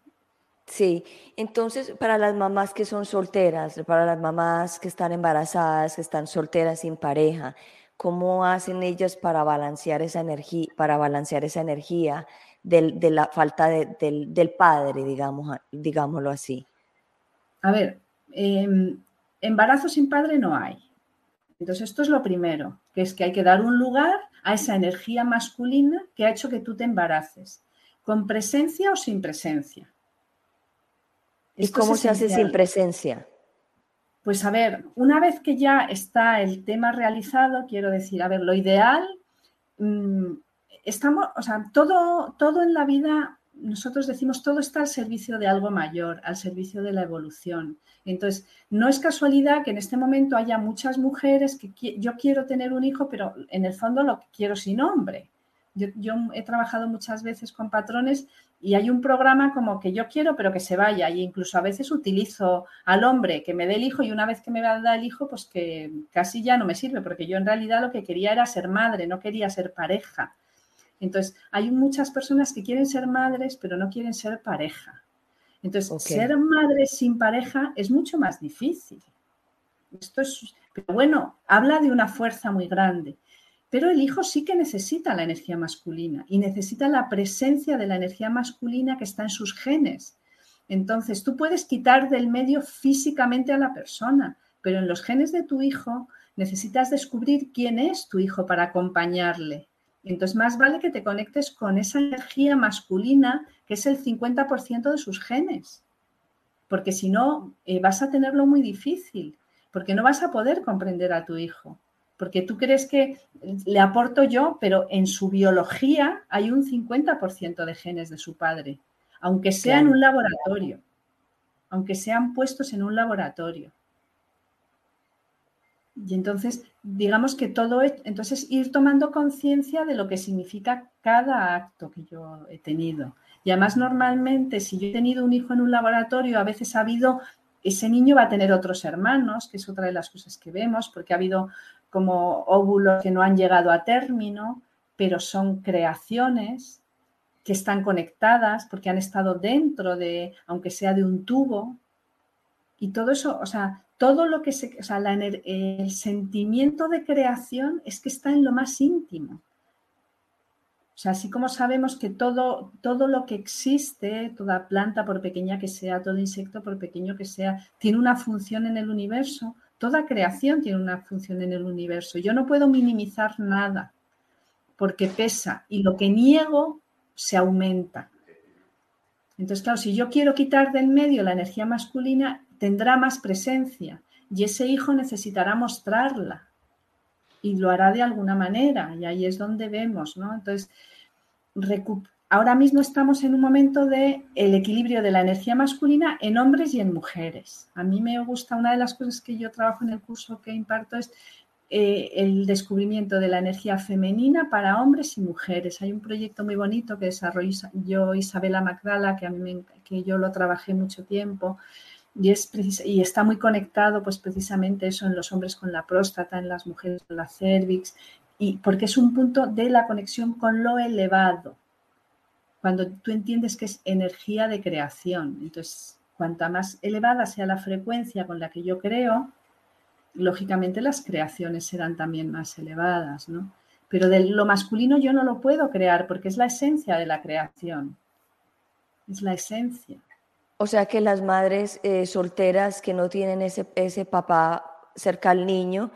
Sí, entonces para las mamás que son solteras, para las mamás que están embarazadas, que están solteras sin pareja, ¿cómo hacen ellas para balancear esa energía, para balancear esa energía de la falta del, padre, digámoslo así? A ver, em, embarazo sin padre no hay. Entonces, esto es lo primero, que es que hay que dar un lugar a esa energía masculina que ha hecho que tú te embaraces, con presencia o sin presencia. ¿Y cómo se hace sin presencia? Pues a ver, una vez que ya está el tema realizado, quiero decir, a ver, lo ideal, mm, estamos, o sea, todo, todo en la vida nosotros decimos todo está al servicio de algo mayor, al servicio de la evolución. Entonces, no es casualidad que en este momento haya muchas mujeres que yo quiero tener un hijo, pero en el fondo lo quiero sin hombre. Yo, he trabajado muchas veces con patrones y hay un programa como que yo quiero, pero que se vaya. Y incluso a veces utilizo al hombre que me dé el hijo y una vez que me da el hijo, pues que casi ya no me sirve, porque yo en realidad lo que quería era ser madre, no quería ser pareja. Entonces, hay muchas personas que quieren ser madres, pero no quieren ser pareja. Entonces, ser madre sin pareja es mucho más difícil. Esto es, pero bueno, habla de una fuerza muy grande. Pero el hijo sí que necesita la energía masculina y necesita la presencia de la energía masculina que está en sus genes. Entonces, tú puedes quitar del medio físicamente a la persona, pero en los genes de tu hijo necesitas descubrir quién es tu hijo para acompañarle. Entonces, más vale que te conectes con esa energía masculina que es el 50% de sus genes, porque si no, eh, vas a tenerlo muy difícil, porque no vas a poder comprender a tu hijo, porque tú crees que le aporto yo, pero en su biología hay un 50% de genes de su padre, aunque sea en un laboratorio, aunque sean puestos en un laboratorio. Y entonces, digamos que todo, es, entonces ir tomando conciencia de lo que significa cada acto que yo he tenido. Y además, normalmente, si yo he tenido un hijo en un laboratorio, a veces ha habido, ese niño va a tener otros hermanos, que es otra de las cosas que vemos, porque ha habido como óvulos que no han llegado a término, pero son creaciones que están conectadas porque han estado dentro de, aunque sea de un tubo. Y todo eso, o sea, todo lo que se, o sea, el sentimiento de creación es que está en lo más íntimo. O sea, así como sabemos que todo, todo lo que existe, toda planta, por pequeña que sea, todo insecto, por pequeño que sea, tiene una función en el universo, toda creación tiene una función en el universo. Yo no puedo minimizar nada porque pesa y lo que niego se aumenta. Entonces, claro, si yo quiero quitar del medio la energía masculina, tendrá más presencia y ese hijo necesitará mostrarla. y lo hará de alguna manera y ahí es donde vemos, ¿no? Entonces, ahora mismo estamos en un momento de equilibrio de la energía masculina en hombres y en mujeres. A mí me gusta, una de las cosas que yo trabajo en el curso que imparto es eh, el descubrimiento de la energía femenina para hombres y mujeres. Hay un proyecto muy bonito que desarrolló yo, Isabela Magdala, que, a mí que yo lo trabajé mucho tiempo, y, es y está muy conectado pues precisamente eso en los hombres con la próstata, en las mujeres con la cervix, y porque es un punto de la conexión con lo elevado. Cuando tú entiendes que es energía de creación, entonces cuanta más elevada sea la frecuencia con la que yo creo, lógicamente las creaciones serán también más elevadas, ¿no? Pero de lo masculino yo no lo puedo crear porque es la esencia de la creación. Es la esencia. O sea que las madres eh, solteras que no tienen ese, ese papá cerca al niño,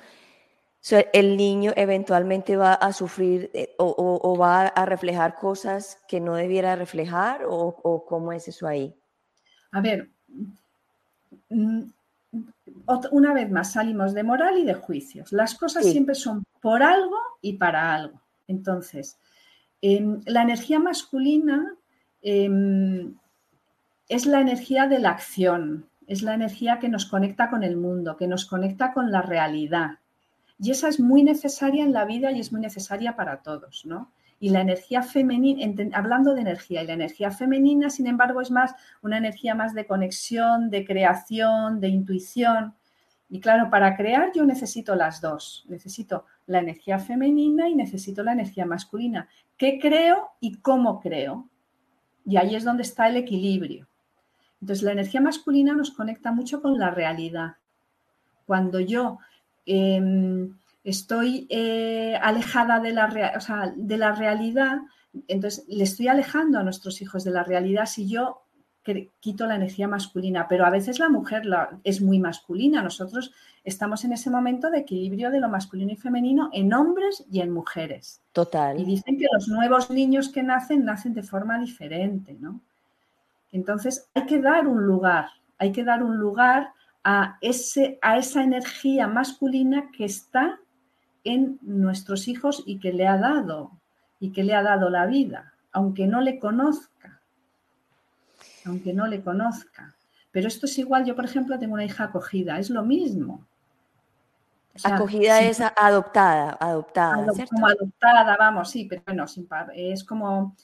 el niño eventualmente va a sufrir eh, o, va a reflejar cosas que no debiera reflejar o, cómo es eso ahí. A ver, mm, una vez más salimos de moral y de juicios. Las cosas siempre son por algo y para algo. Entonces, em, la energía masculina em, es la energía de la acción, es la energía que nos conecta con el mundo, que nos conecta con la realidad. Y esa es muy necesaria en la vida y es muy necesaria para todos, ¿no? Y la energía femenina, hablando de energía, y la energía femenina, sin embargo, es más una energía más de conexión, de creación, de intuición. Y claro, para crear yo necesito las dos. Necesito la energía femenina y necesito la energía masculina. ¿Qué creo y cómo creo? Y ahí es donde está el equilibrio. Entonces, la energía masculina nos conecta mucho con la realidad. Cuando yo em, estoy eh, alejada de la, de la realidad, entonces le estoy alejando a nuestros hijos de la realidad si yo quito la energía masculina, pero a veces la mujer es muy masculina. Nosotros estamos en ese momento de equilibrio de lo masculino y femenino en hombres y en mujeres. Total. Y dicen que los nuevos niños que nacen nacen de forma diferente, ¿no? Entonces, hay que dar un lugar, hay que dar un lugar a, ese, a esa energía masculina que está en nuestros hijos y que le ha dado, y que le ha dado la vida, aunque no le conozca, aunque no le conozca. Pero esto es igual, yo por ejemplo tengo una hija acogida, es lo mismo. acogida es adoptada, adoptada. como adoptada, vamos, sí, pero bueno, es como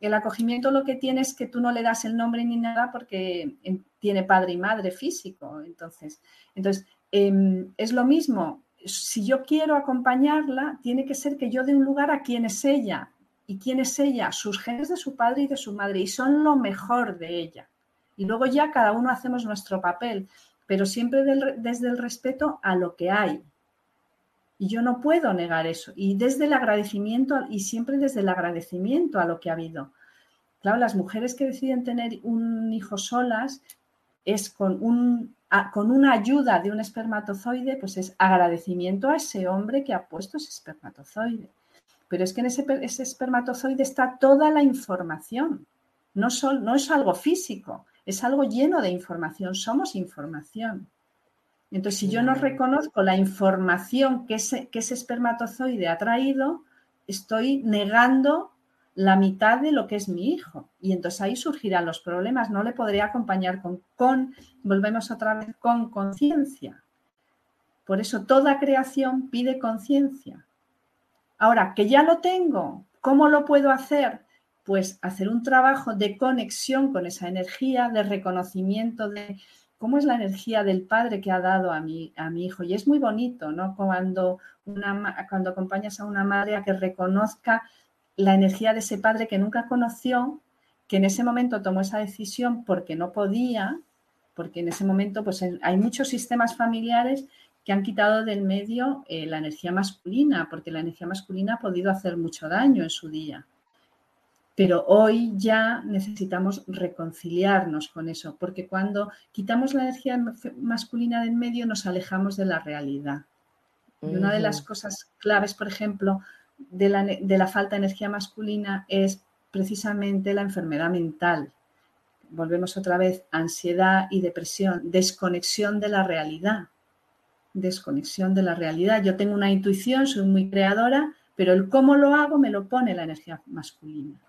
el acogimiento lo que tiene es que tú no le das el nombre ni nada porque tiene padre y madre físico. Entonces, entonces em, es lo mismo. Si yo quiero acompañarla, tiene que ser que yo dé un lugar a quién es ella. ¿Y quién es ella? Sus genes de su padre y de su madre. Y son lo mejor de ella. Y luego ya cada uno hacemos nuestro papel, pero siempre desde el respeto a lo que hay. Y yo no puedo negar eso. Y desde el agradecimiento, y siempre desde el agradecimiento a lo que ha habido. Claro, las mujeres que deciden tener un hijo solas es con, un, con una ayuda de un espermatozoide, pues es agradecimiento a ese hombre que ha puesto ese espermatozoide. Pero es que en ese, ese espermatozoide está toda la información. No, no es algo físico, es algo lleno de información. Somos información. Entonces, si yo no reconozco la información que ese, que ese espermatozoide ha traído, estoy negando la mitad de lo que es mi hijo. Y entonces ahí surgirán los problemas. No le podré acompañar con, con volvemos otra vez, con conciencia. Por eso toda creación pide conciencia. Ahora, que ya lo tengo, ¿cómo lo puedo hacer? Pues hacer un trabajo de conexión con esa energía, de reconocimiento de cómo es la energía del padre que ha dado a mi, a mi hijo. Y es muy bonito, ¿no? Cuando, cuando acompañas a una madre a que reconozca la energía de ese padre que nunca conoció, que en ese momento tomó esa decisión porque no podía, porque en ese momento pues, hay muchos sistemas familiares que han quitado del medio eh, la energía masculina, porque la energía masculina ha podido hacer mucho daño en su día. Pero hoy ya necesitamos reconciliarnos con eso, porque cuando quitamos la energía masculina del medio nos alejamos de la realidad. Y una de las cosas claves, por ejemplo, de la, de la falta de energía masculina es precisamente la enfermedad mental. Volvemos otra vez, ansiedad y depresión, desconexión de la realidad. desconexión de la realidad. Yo tengo una intuición, soy muy creadora, pero el cómo lo hago me lo pone la energía masculina.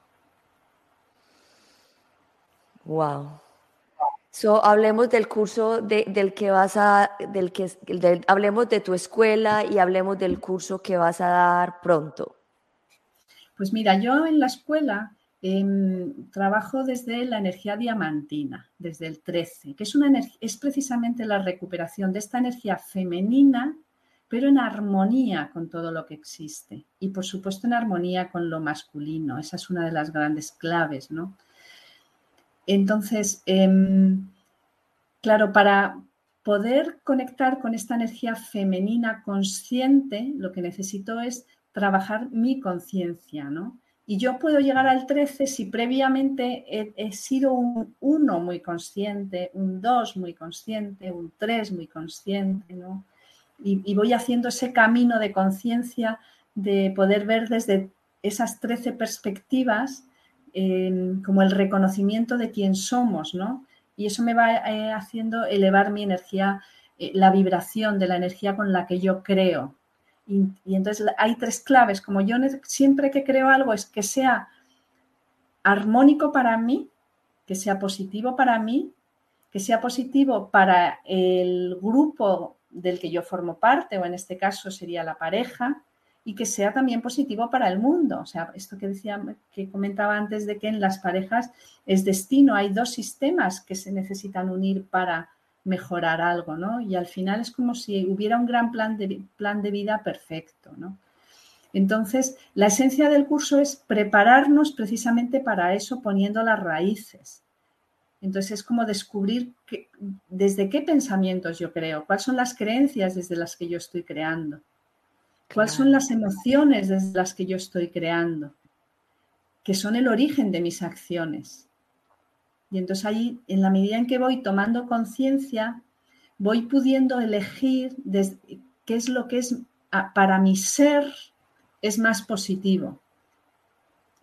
Wow. So, hablemos del curso del que vas a, del que, hablemos de tu escuela y hablemos del curso que vas a dar pronto. Pues mira, yo en la escuela em, trabajo desde la energía diamantina, desde el 13, que es, una es precisamente la recuperación de esta energía femenina, pero en armonía con todo lo que existe y por supuesto en armonía con lo masculino. Esa es una de las grandes claves, ¿no? Entonces, em, claro, para poder conectar con esta energía femenina consciente, lo que necesito es trabajar mi conciencia, ¿no? Y yo puedo llegar al 13 si previamente he, sido un 1 muy consciente, un 2 muy consciente, un 3 muy consciente, ¿no? Y, voy haciendo ese camino de conciencia de poder ver desde esas 13 perspectivas como el reconocimiento de quién somos, ¿no? Y eso me va eh, haciendo elevar mi energía, eh, la vibración de la energía con la que yo creo. Y, entonces hay tres claves, como yo siempre que creo algo es que sea armónico para mí, que sea positivo para mí, que sea positivo para el grupo del que yo formo parte, o en este caso sería la pareja, y que sea también positivo para el mundo. O sea, esto que decía, que comentaba antes de que en las parejas es destino, hay dos sistemas que se necesitan unir para mejorar algo, ¿no? Y al final es como si hubiera un gran plan de, plan de vida perfecto, ¿no? Entonces, la esencia del curso es prepararnos precisamente para eso poniendo las raíces. Entonces, es como descubrir desde qué pensamientos yo creo, cuáles son las creencias desde las que yo estoy creando ¿Cuáles son las emociones desde las que yo estoy creando? Que son el origen de mis acciones. Y entonces ahí, en la medida en que voy tomando conciencia, voy pudiendo elegir qué es lo que es para mi ser es más positivo.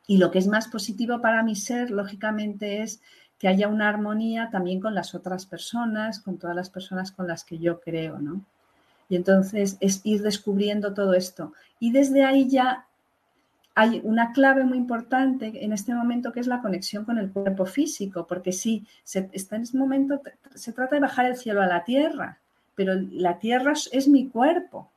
Y lo que es más positivo para mi ser, lógicamente, es que haya una armonía también con las otras personas, con todas las personas con las que yo creo, ¿no? Y entonces es ir descubriendo todo esto. Y desde ahí ya hay una clave muy importante en este momento que es la conexión con el cuerpo físico, porque sí, se, está en este momento, se trata de bajar el cielo a la tierra, pero la tierra es, mi cuerpo.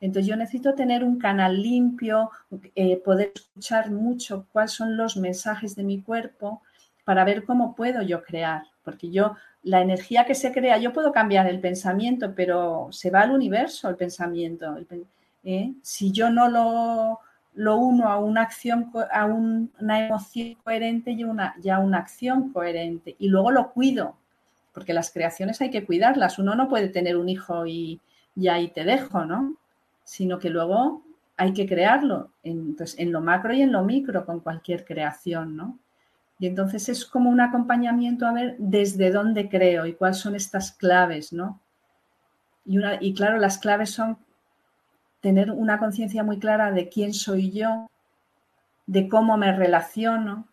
Entonces yo necesito tener un canal limpio, eh, poder escuchar mucho cuáles son los mensajes de mi cuerpo para ver cómo puedo yo crear, porque yo la energía que se crea, yo puedo cambiar el pensamiento, pero se va al universo el pensamiento. ¿eh? Si yo no lo, lo, uno a una acción, a una emoción coherente, y una, ya una acción coherente. Y luego lo cuido, porque las creaciones hay que cuidarlas. Uno no puede tener un hijo y, ya ahí te dejo, ¿no? Sino que luego hay que crearlo, entonces, en lo macro y en lo micro, con cualquier creación, ¿no? Y entonces es como un acompañamiento a ver desde dónde creo y cuáles son estas claves, ¿no? Y, una, y claro, las claves son tener una conciencia muy clara de quién soy yo, de cómo me relaciono,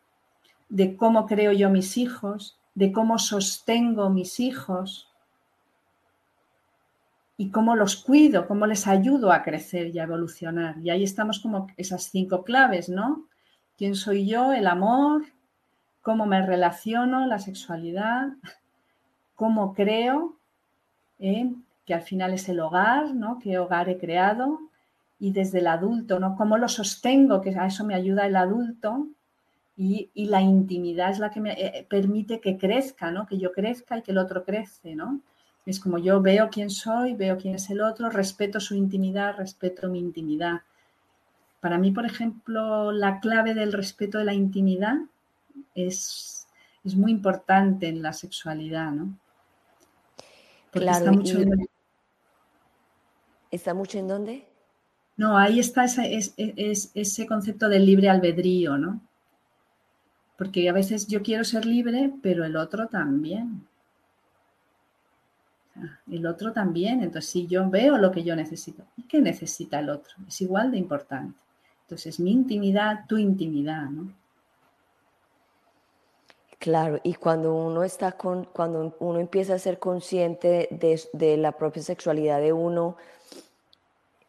de cómo creo yo mis hijos, de cómo sostengo mis hijos y cómo los cuido, cómo les ayudo a crecer y a evolucionar. Y ahí estamos como esas cinco claves, ¿no? ¿Quién soy yo? El amor, cómo me relaciono, la sexualidad, cómo creo, ¿eh? que al final es el hogar, ¿no? qué hogar he creado, y desde el adulto, ¿no? cómo lo sostengo, que a eso me ayuda el adulto, y, la intimidad es la que me eh, permite que crezca, ¿no? que yo crezca y que el otro crece. ¿no? Es como yo veo quién soy, veo quién es el otro, respeto su intimidad, respeto mi intimidad. Para mí, por ejemplo, la clave del respeto de la intimidad es, muy importante en la sexualidad, ¿no? claro, está mucho, en... ¿Está mucho en dónde? No, ahí está ese concepto del libre albedrío, ¿no? Porque a veces yo quiero ser libre, pero el otro también. El otro también. Entonces, si yo veo lo que yo necesito, ¿y qué necesita el otro? Es igual de importante. Entonces, mi intimidad, tu intimidad, ¿no? Claro, y cuando uno está con, cuando uno empieza a ser consciente de, la propia sexualidad de uno,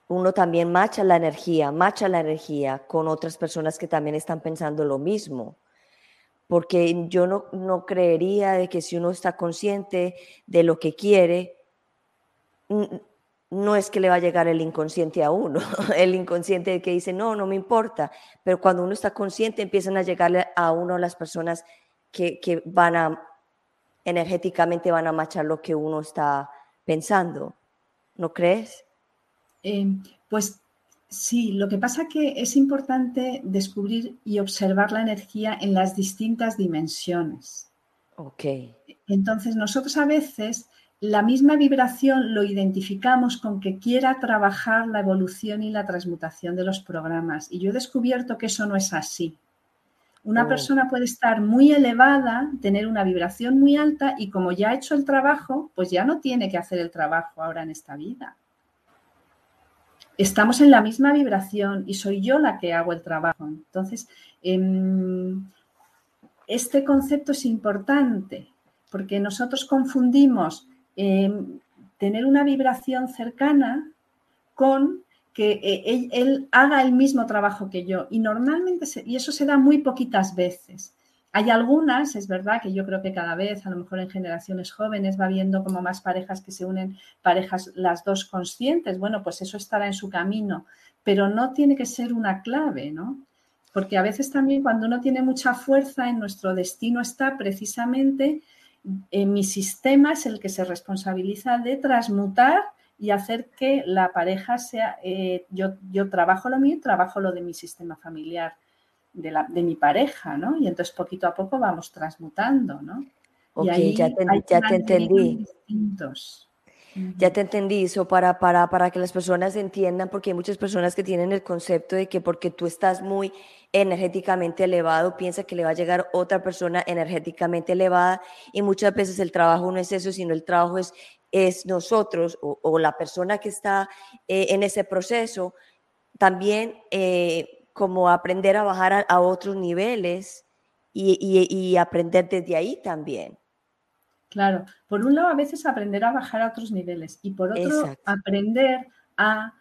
uno también macha la energía, macha la energía con otras personas que también están pensando lo mismo. Porque yo no, no creería de que si uno está consciente de lo que quiere, no es que le va a llegar el inconsciente a uno, el inconsciente que dice, no, no me importa, pero cuando uno está consciente empiezan a llegarle a uno las personas que, que van a, energéticamente van a machar lo que uno está pensando, ¿no crees? Em, pues sí, lo que pasa que es importante descubrir y observar la energía en las distintas dimensiones. Ok. Entonces, nosotros a veces la misma vibración lo identificamos con que quiera trabajar la evolución y la transmutación de los programas. Y yo he descubierto que eso no es así. Una oh. persona puede estar muy elevada, tener una vibración muy alta y como ya ha hecho el trabajo, pues ya no tiene que hacer el trabajo ahora en esta vida estamos en la misma vibración y soy yo la que hago el trabajo. Entonces, em, este concepto es importante porque nosotros confundimos em, tener una vibración cercana con que eh, él, haga el mismo trabajo que yo. Y normalmente, y eso se da muy poquitas veces. Hay algunas, es verdad que yo creo que cada vez, a lo mejor en generaciones jóvenes, va viendo como más parejas que se unen, parejas las dos conscientes. Bueno, pues eso estará en su camino, pero no tiene que ser una clave, ¿no? Porque a veces también cuando uno tiene mucha fuerza en nuestro destino está precisamente en mi sistema es el que se responsabiliza de transmutar y hacer que la pareja sea, eh, yo, yo trabajo lo mío, trabajo lo de mi sistema familiar de, la, de mi pareja, ¿no? Y entonces poquito a poco vamos transmutando, ¿no? Ok, ya te, ya te entendí. Ya te entendí eso para, para, para que las personas entiendan, porque hay muchas personas que tienen el concepto de que porque tú estás muy energéticamente elevado, piensa que le va a llegar otra persona energéticamente elevada y muchas veces el trabajo no es eso, sino el trabajo es, es nosotros o, la persona que está eh, en ese proceso también eh, como aprender a bajar a, otros niveles y, aprender desde ahí también. Claro, por un lado a veces aprender a bajar a otros niveles y por otro aprender a,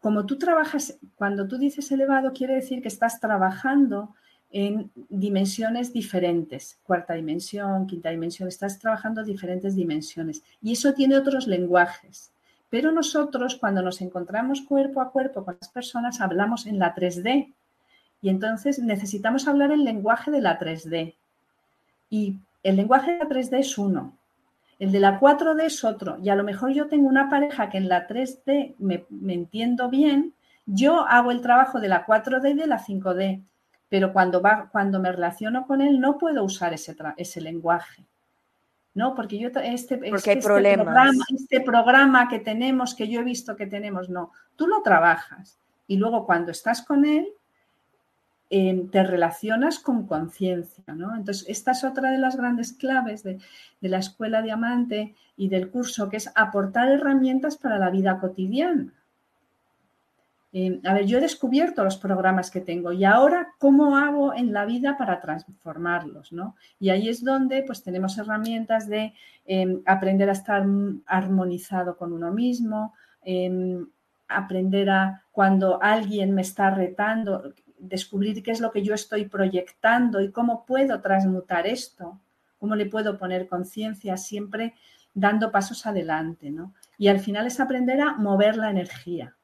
como tú trabajas, cuando tú dices elevado quiere decir que estás trabajando en dimensiones diferentes, cuarta dimensión, quinta dimensión, estás trabajando diferentes dimensiones y eso tiene otros lenguajes. Pero nosotros cuando nos encontramos cuerpo a cuerpo con las personas hablamos en la 3D y entonces necesitamos hablar el lenguaje de la 3D. Y el lenguaje de la 3D es uno, el de la 4D es otro. Y a lo mejor yo tengo una pareja que en la 3D me, entiendo bien, yo hago el trabajo de la 4D y de la 5D, pero cuando, va, cuando me relaciono con él no puedo usar ese, ese lenguaje. ¿no? Porque yo este, este, Programa, este programa que tenemos, que yo he visto que tenemos, no. Tú lo trabajas y luego cuando estás con él, em, te relacionas con conciencia, ¿no? Entonces, esta es otra de las grandes claves de, de la escuela diamante y del curso, que es aportar herramientas para la vida cotidiana. Eh, a ver, yo he descubierto los programas que tengo y ahora cómo hago en la vida para transformarlos, ¿no? Y ahí es donde pues tenemos herramientas de em, aprender a estar armonizado con uno mismo, em, aprender a cuando alguien me está retando, descubrir qué es lo que yo estoy proyectando y cómo puedo transmutar esto, cómo le puedo poner conciencia siempre dando pasos adelante, ¿no? Y al final es aprender a mover la energía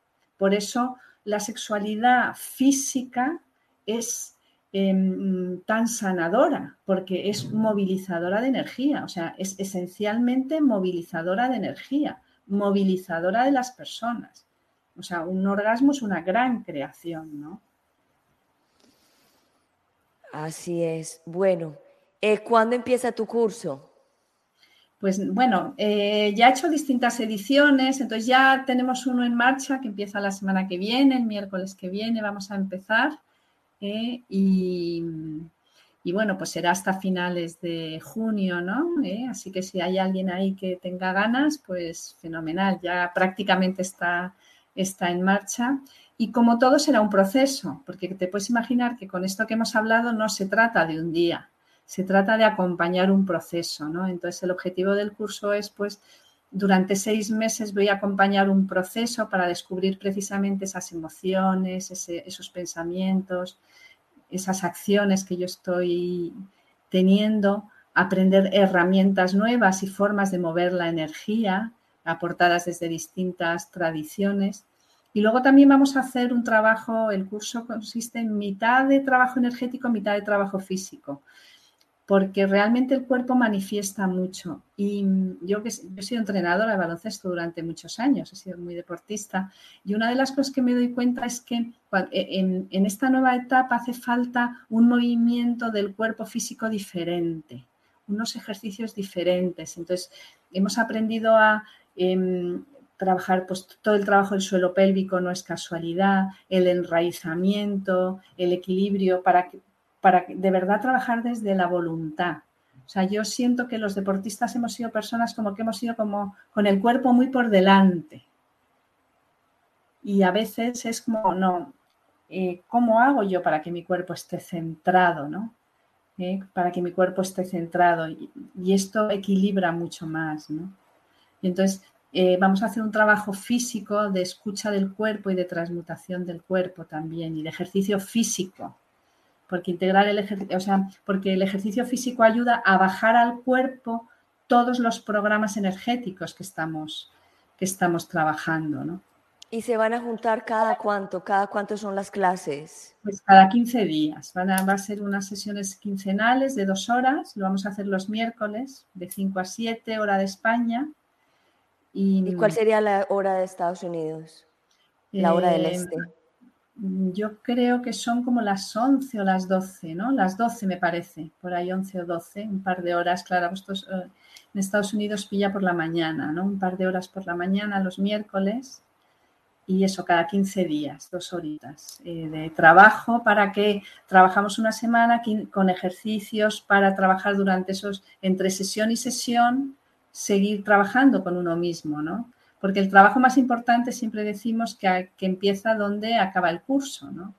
por eso la sexualidad física es em, tan sanadora, porque es movilizadora de energía, o sea, es esencialmente movilizadora de energía, movilizadora de las personas. O sea, un orgasmo es una gran creación, ¿no? Así es. Bueno, eh, ¿cuándo empieza tu curso? Pues bueno, eh, ya he hecho distintas ediciones, entonces ya tenemos uno en marcha que empieza la semana que viene, el miércoles que viene vamos a empezar. Eh, y, bueno, pues será hasta finales de junio, ¿no? Eh, así que si hay alguien ahí que tenga ganas, pues fenomenal, ya prácticamente está, está en marcha. Y como todo será un proceso, porque te puedes imaginar que con esto que hemos hablado no se trata de un día, se trata de acompañar un proceso, ¿no? Entonces el objetivo del curso es pues durante seis meses voy a acompañar un proceso para descubrir precisamente esas emociones, esos pensamientos, esas acciones que yo estoy teniendo, aprender herramientas nuevas y formas de mover la energía aportadas desde distintas tradiciones. Y luego también vamos a hacer un trabajo, el curso consiste en mitad de trabajo energético, mitad de trabajo físico porque realmente el cuerpo manifiesta mucho. Y yo que he sido entrenadora de baloncesto durante muchos años, he sido muy deportista, y una de las cosas que me doy cuenta es que e, en, esta nueva etapa hace falta un movimiento del cuerpo físico diferente, unos ejercicios diferentes. Entonces, hemos aprendido a... Em, trabajar, pues todo el trabajo del suelo pélvico no es casualidad, el enraizamiento, el equilibrio, para que, para de verdad trabajar desde la voluntad. O sea, yo siento que los deportistas hemos sido personas como que hemos sido como con el cuerpo muy por delante. Y a veces es como, no, eh, ¿cómo hago yo para que mi cuerpo esté centrado, no? Eh, para que mi cuerpo esté centrado. Y, esto equilibra mucho más, ¿no? Y entonces eh, vamos a hacer un trabajo físico de escucha del cuerpo y de transmutación del cuerpo también y de ejercicio físico porque integrar el ejercicio, o sea, porque el ejercicio físico ayuda a bajar al cuerpo todos los programas energéticos que estamos, que estamos trabajando, ¿no? ¿Y se van a juntar cada cuánto? ¿Cada cuánto son las clases? Pues cada 15 días. Van a, va a ser unas sesiones quincenales de dos horas. Lo vamos a hacer los miércoles de 5 a 7, hora de España. ¿Y, cuál sería la hora de Estados Unidos? La hora del eh, este. Mm, yo creo que son como las 11 o las 12, ¿no? Las 12 me parece, por ahí 11 o 12, un par de horas, claro, eh, en Estados Unidos pilla por la mañana, ¿no? Un par de horas por la mañana los miércoles y eso cada 15 días, dos horitas eh, de trabajo para que trabajamos una semana con ejercicios para trabajar durante esos, entre sesión y sesión, seguir trabajando con uno mismo, ¿no? Porque el trabajo más importante siempre decimos que, que empieza donde acaba el curso, ¿no?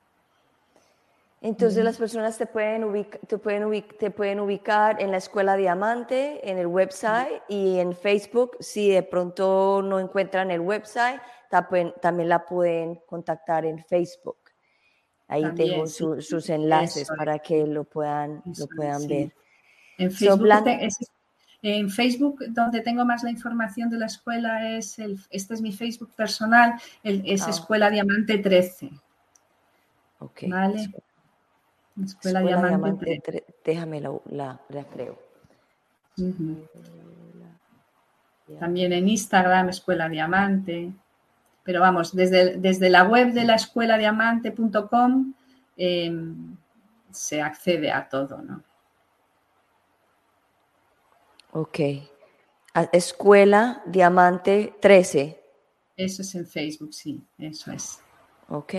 Entonces las personas te pueden, ubicar, te, pueden te pueden ubicar en la Escuela Diamante, en el website y en Facebook. Si de pronto no encuentran el website, también la pueden contactar en Facebook. Ahí tengo sus enlaces para que lo puedan, lo puedan ver. En Facebook en Facebook, donde tengo más la información de la escuela, es el, este es mi Facebook personal, es ah. Escuela Diamante 13. Ok. ¿Vale? Escuela, Diamante, 13. Déjame la, la, creo. También en Instagram, Escuela Diamante. Pero vamos, desde, desde la web de la escuela diamante.com em, se accede a todo, ¿no? Ok. Escuela Diamante 13. Eso es en Facebook, sí, eso es. Ok.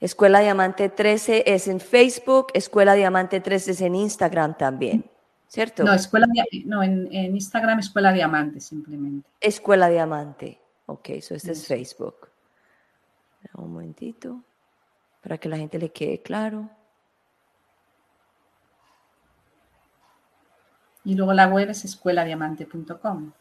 Escuela Diamante 13 es en Facebook, Escuela Diamante 13 es en Instagram también, ¿cierto? No, escuela, no en, Instagram Escuela Diamante simplemente. Escuela Diamante. Ok, eso este es Facebook. Un momentito, para que la gente le quede claro. Y luego la web es escueladiamante.com.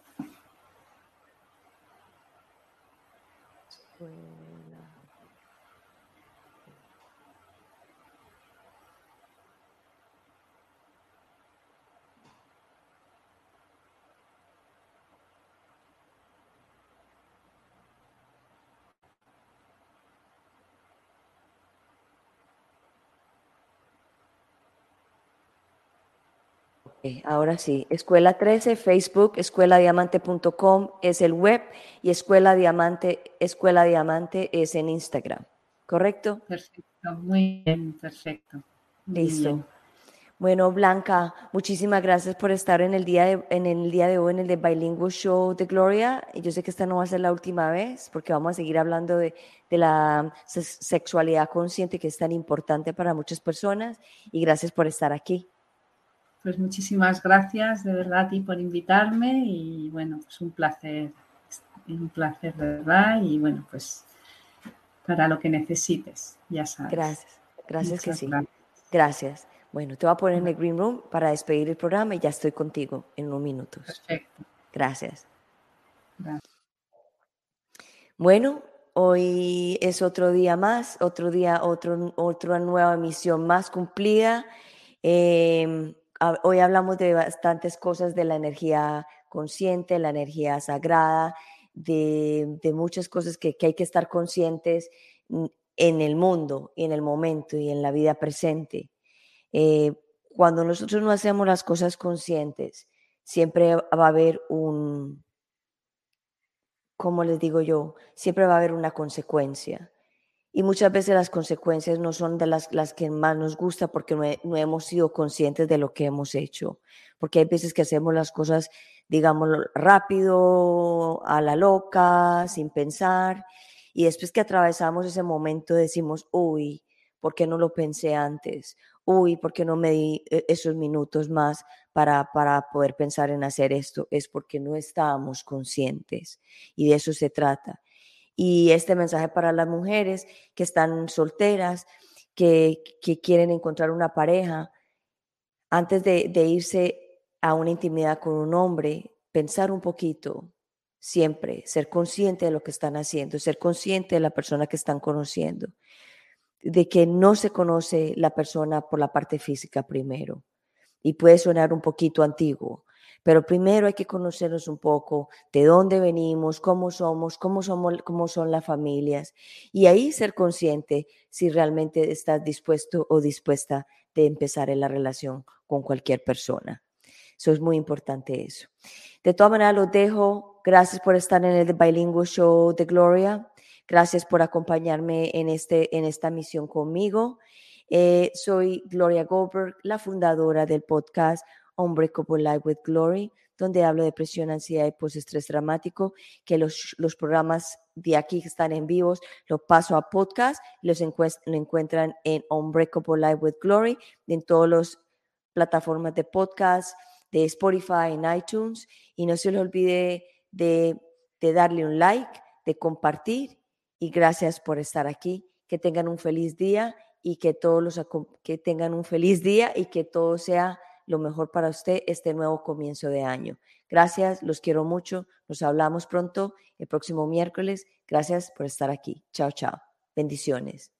ahora sí, Escuela 13, Facebook, escueladiamante.com es el web y Escuela Diamante, Escuela Diamante es en Instagram, ¿correcto? Perfecto, muy bien, perfecto. Listo. Bueno, Blanca, muchísimas gracias por estar en el día de, en el día de hoy en el de Bilingual Show de Gloria. Yo sé que esta no va a ser la última vez porque vamos a seguir hablando de, de la sexualidad consciente que es tan importante para muchas personas y gracias por estar aquí. Pues muchísimas gracias de verdad a ti por invitarme y bueno, pues un placer, un placer de verdad y bueno, pues para lo que necesites, ya sabes. Gracias, gracias que sí. Gracias. Bueno, te voy a poner en el Green Room para despedir el programa y ya estoy contigo en unos minutos. Perfecto. Gracias. Gracias. Bueno, hoy es otro día más, otro día, otro, otra nueva misión más cumplida. Em, hoy hablamos de bastantes cosas de la energía consciente, la energía sagrada, de, muchas cosas que, hay que estar conscientes en el mundo y en el momento y en la vida presente. Eh, cuando nosotros no hacemos las cosas conscientes, siempre va a haber un, como les digo yo, siempre va a haber una consecuencia. Y muchas veces las consecuencias no son de las, las que más nos gusta porque no, no, hemos sido conscientes de lo que hemos hecho. Porque hay veces que hacemos las cosas, digamos, rápido, a la loca, sin pensar. Y después que atravesamos ese momento decimos, uy, ¿por qué no lo pensé antes? Uy, ¿por qué no me di eh, esos minutos más para, para poder pensar en hacer esto? Es porque no estábamos conscientes y de eso se trata. Y este mensaje para las mujeres que están solteras, que, que quieren encontrar una pareja, antes de, de irse a una intimidad con un hombre, pensar un poquito, siempre, ser consciente de lo que están haciendo, ser consciente de la persona que están conociendo, de que no se conoce la persona por la parte física primero. Y puede sonar un poquito antiguo, pero primero hay que conocernos un poco de dónde venimos, cómo somos, cómo somos, cómo son las familias y ahí ser consciente si realmente estás dispuesto o dispuesta de empezar en la relación con cualquier persona. Eso es muy importante eso. De todas maneras, los dejo. Gracias por estar en el Bilingual Show de Gloria. Gracias por acompañarme en, este, en esta misión conmigo. Eh, soy Gloria Goldberg, la fundadora del podcast Unbreakable Life with Glory, donde hablo de depresión, ansiedad y postestrés dramático, que los, los programas de aquí que están en vivos los paso a podcast los lo encuentran en Unbreakable Life with Glory, en todas las plataformas de podcast, de Spotify, en iTunes. Y no se les olvide de, darle un like, de compartir. Y gracias por estar aquí. Que tengan un feliz día y que todos los que tengan un feliz día y que todo sea lo mejor para usted este nuevo comienzo de año. Gracias, los quiero mucho. Nos hablamos pronto el próximo miércoles. Gracias por estar aquí. Chao, chao. Bendiciones.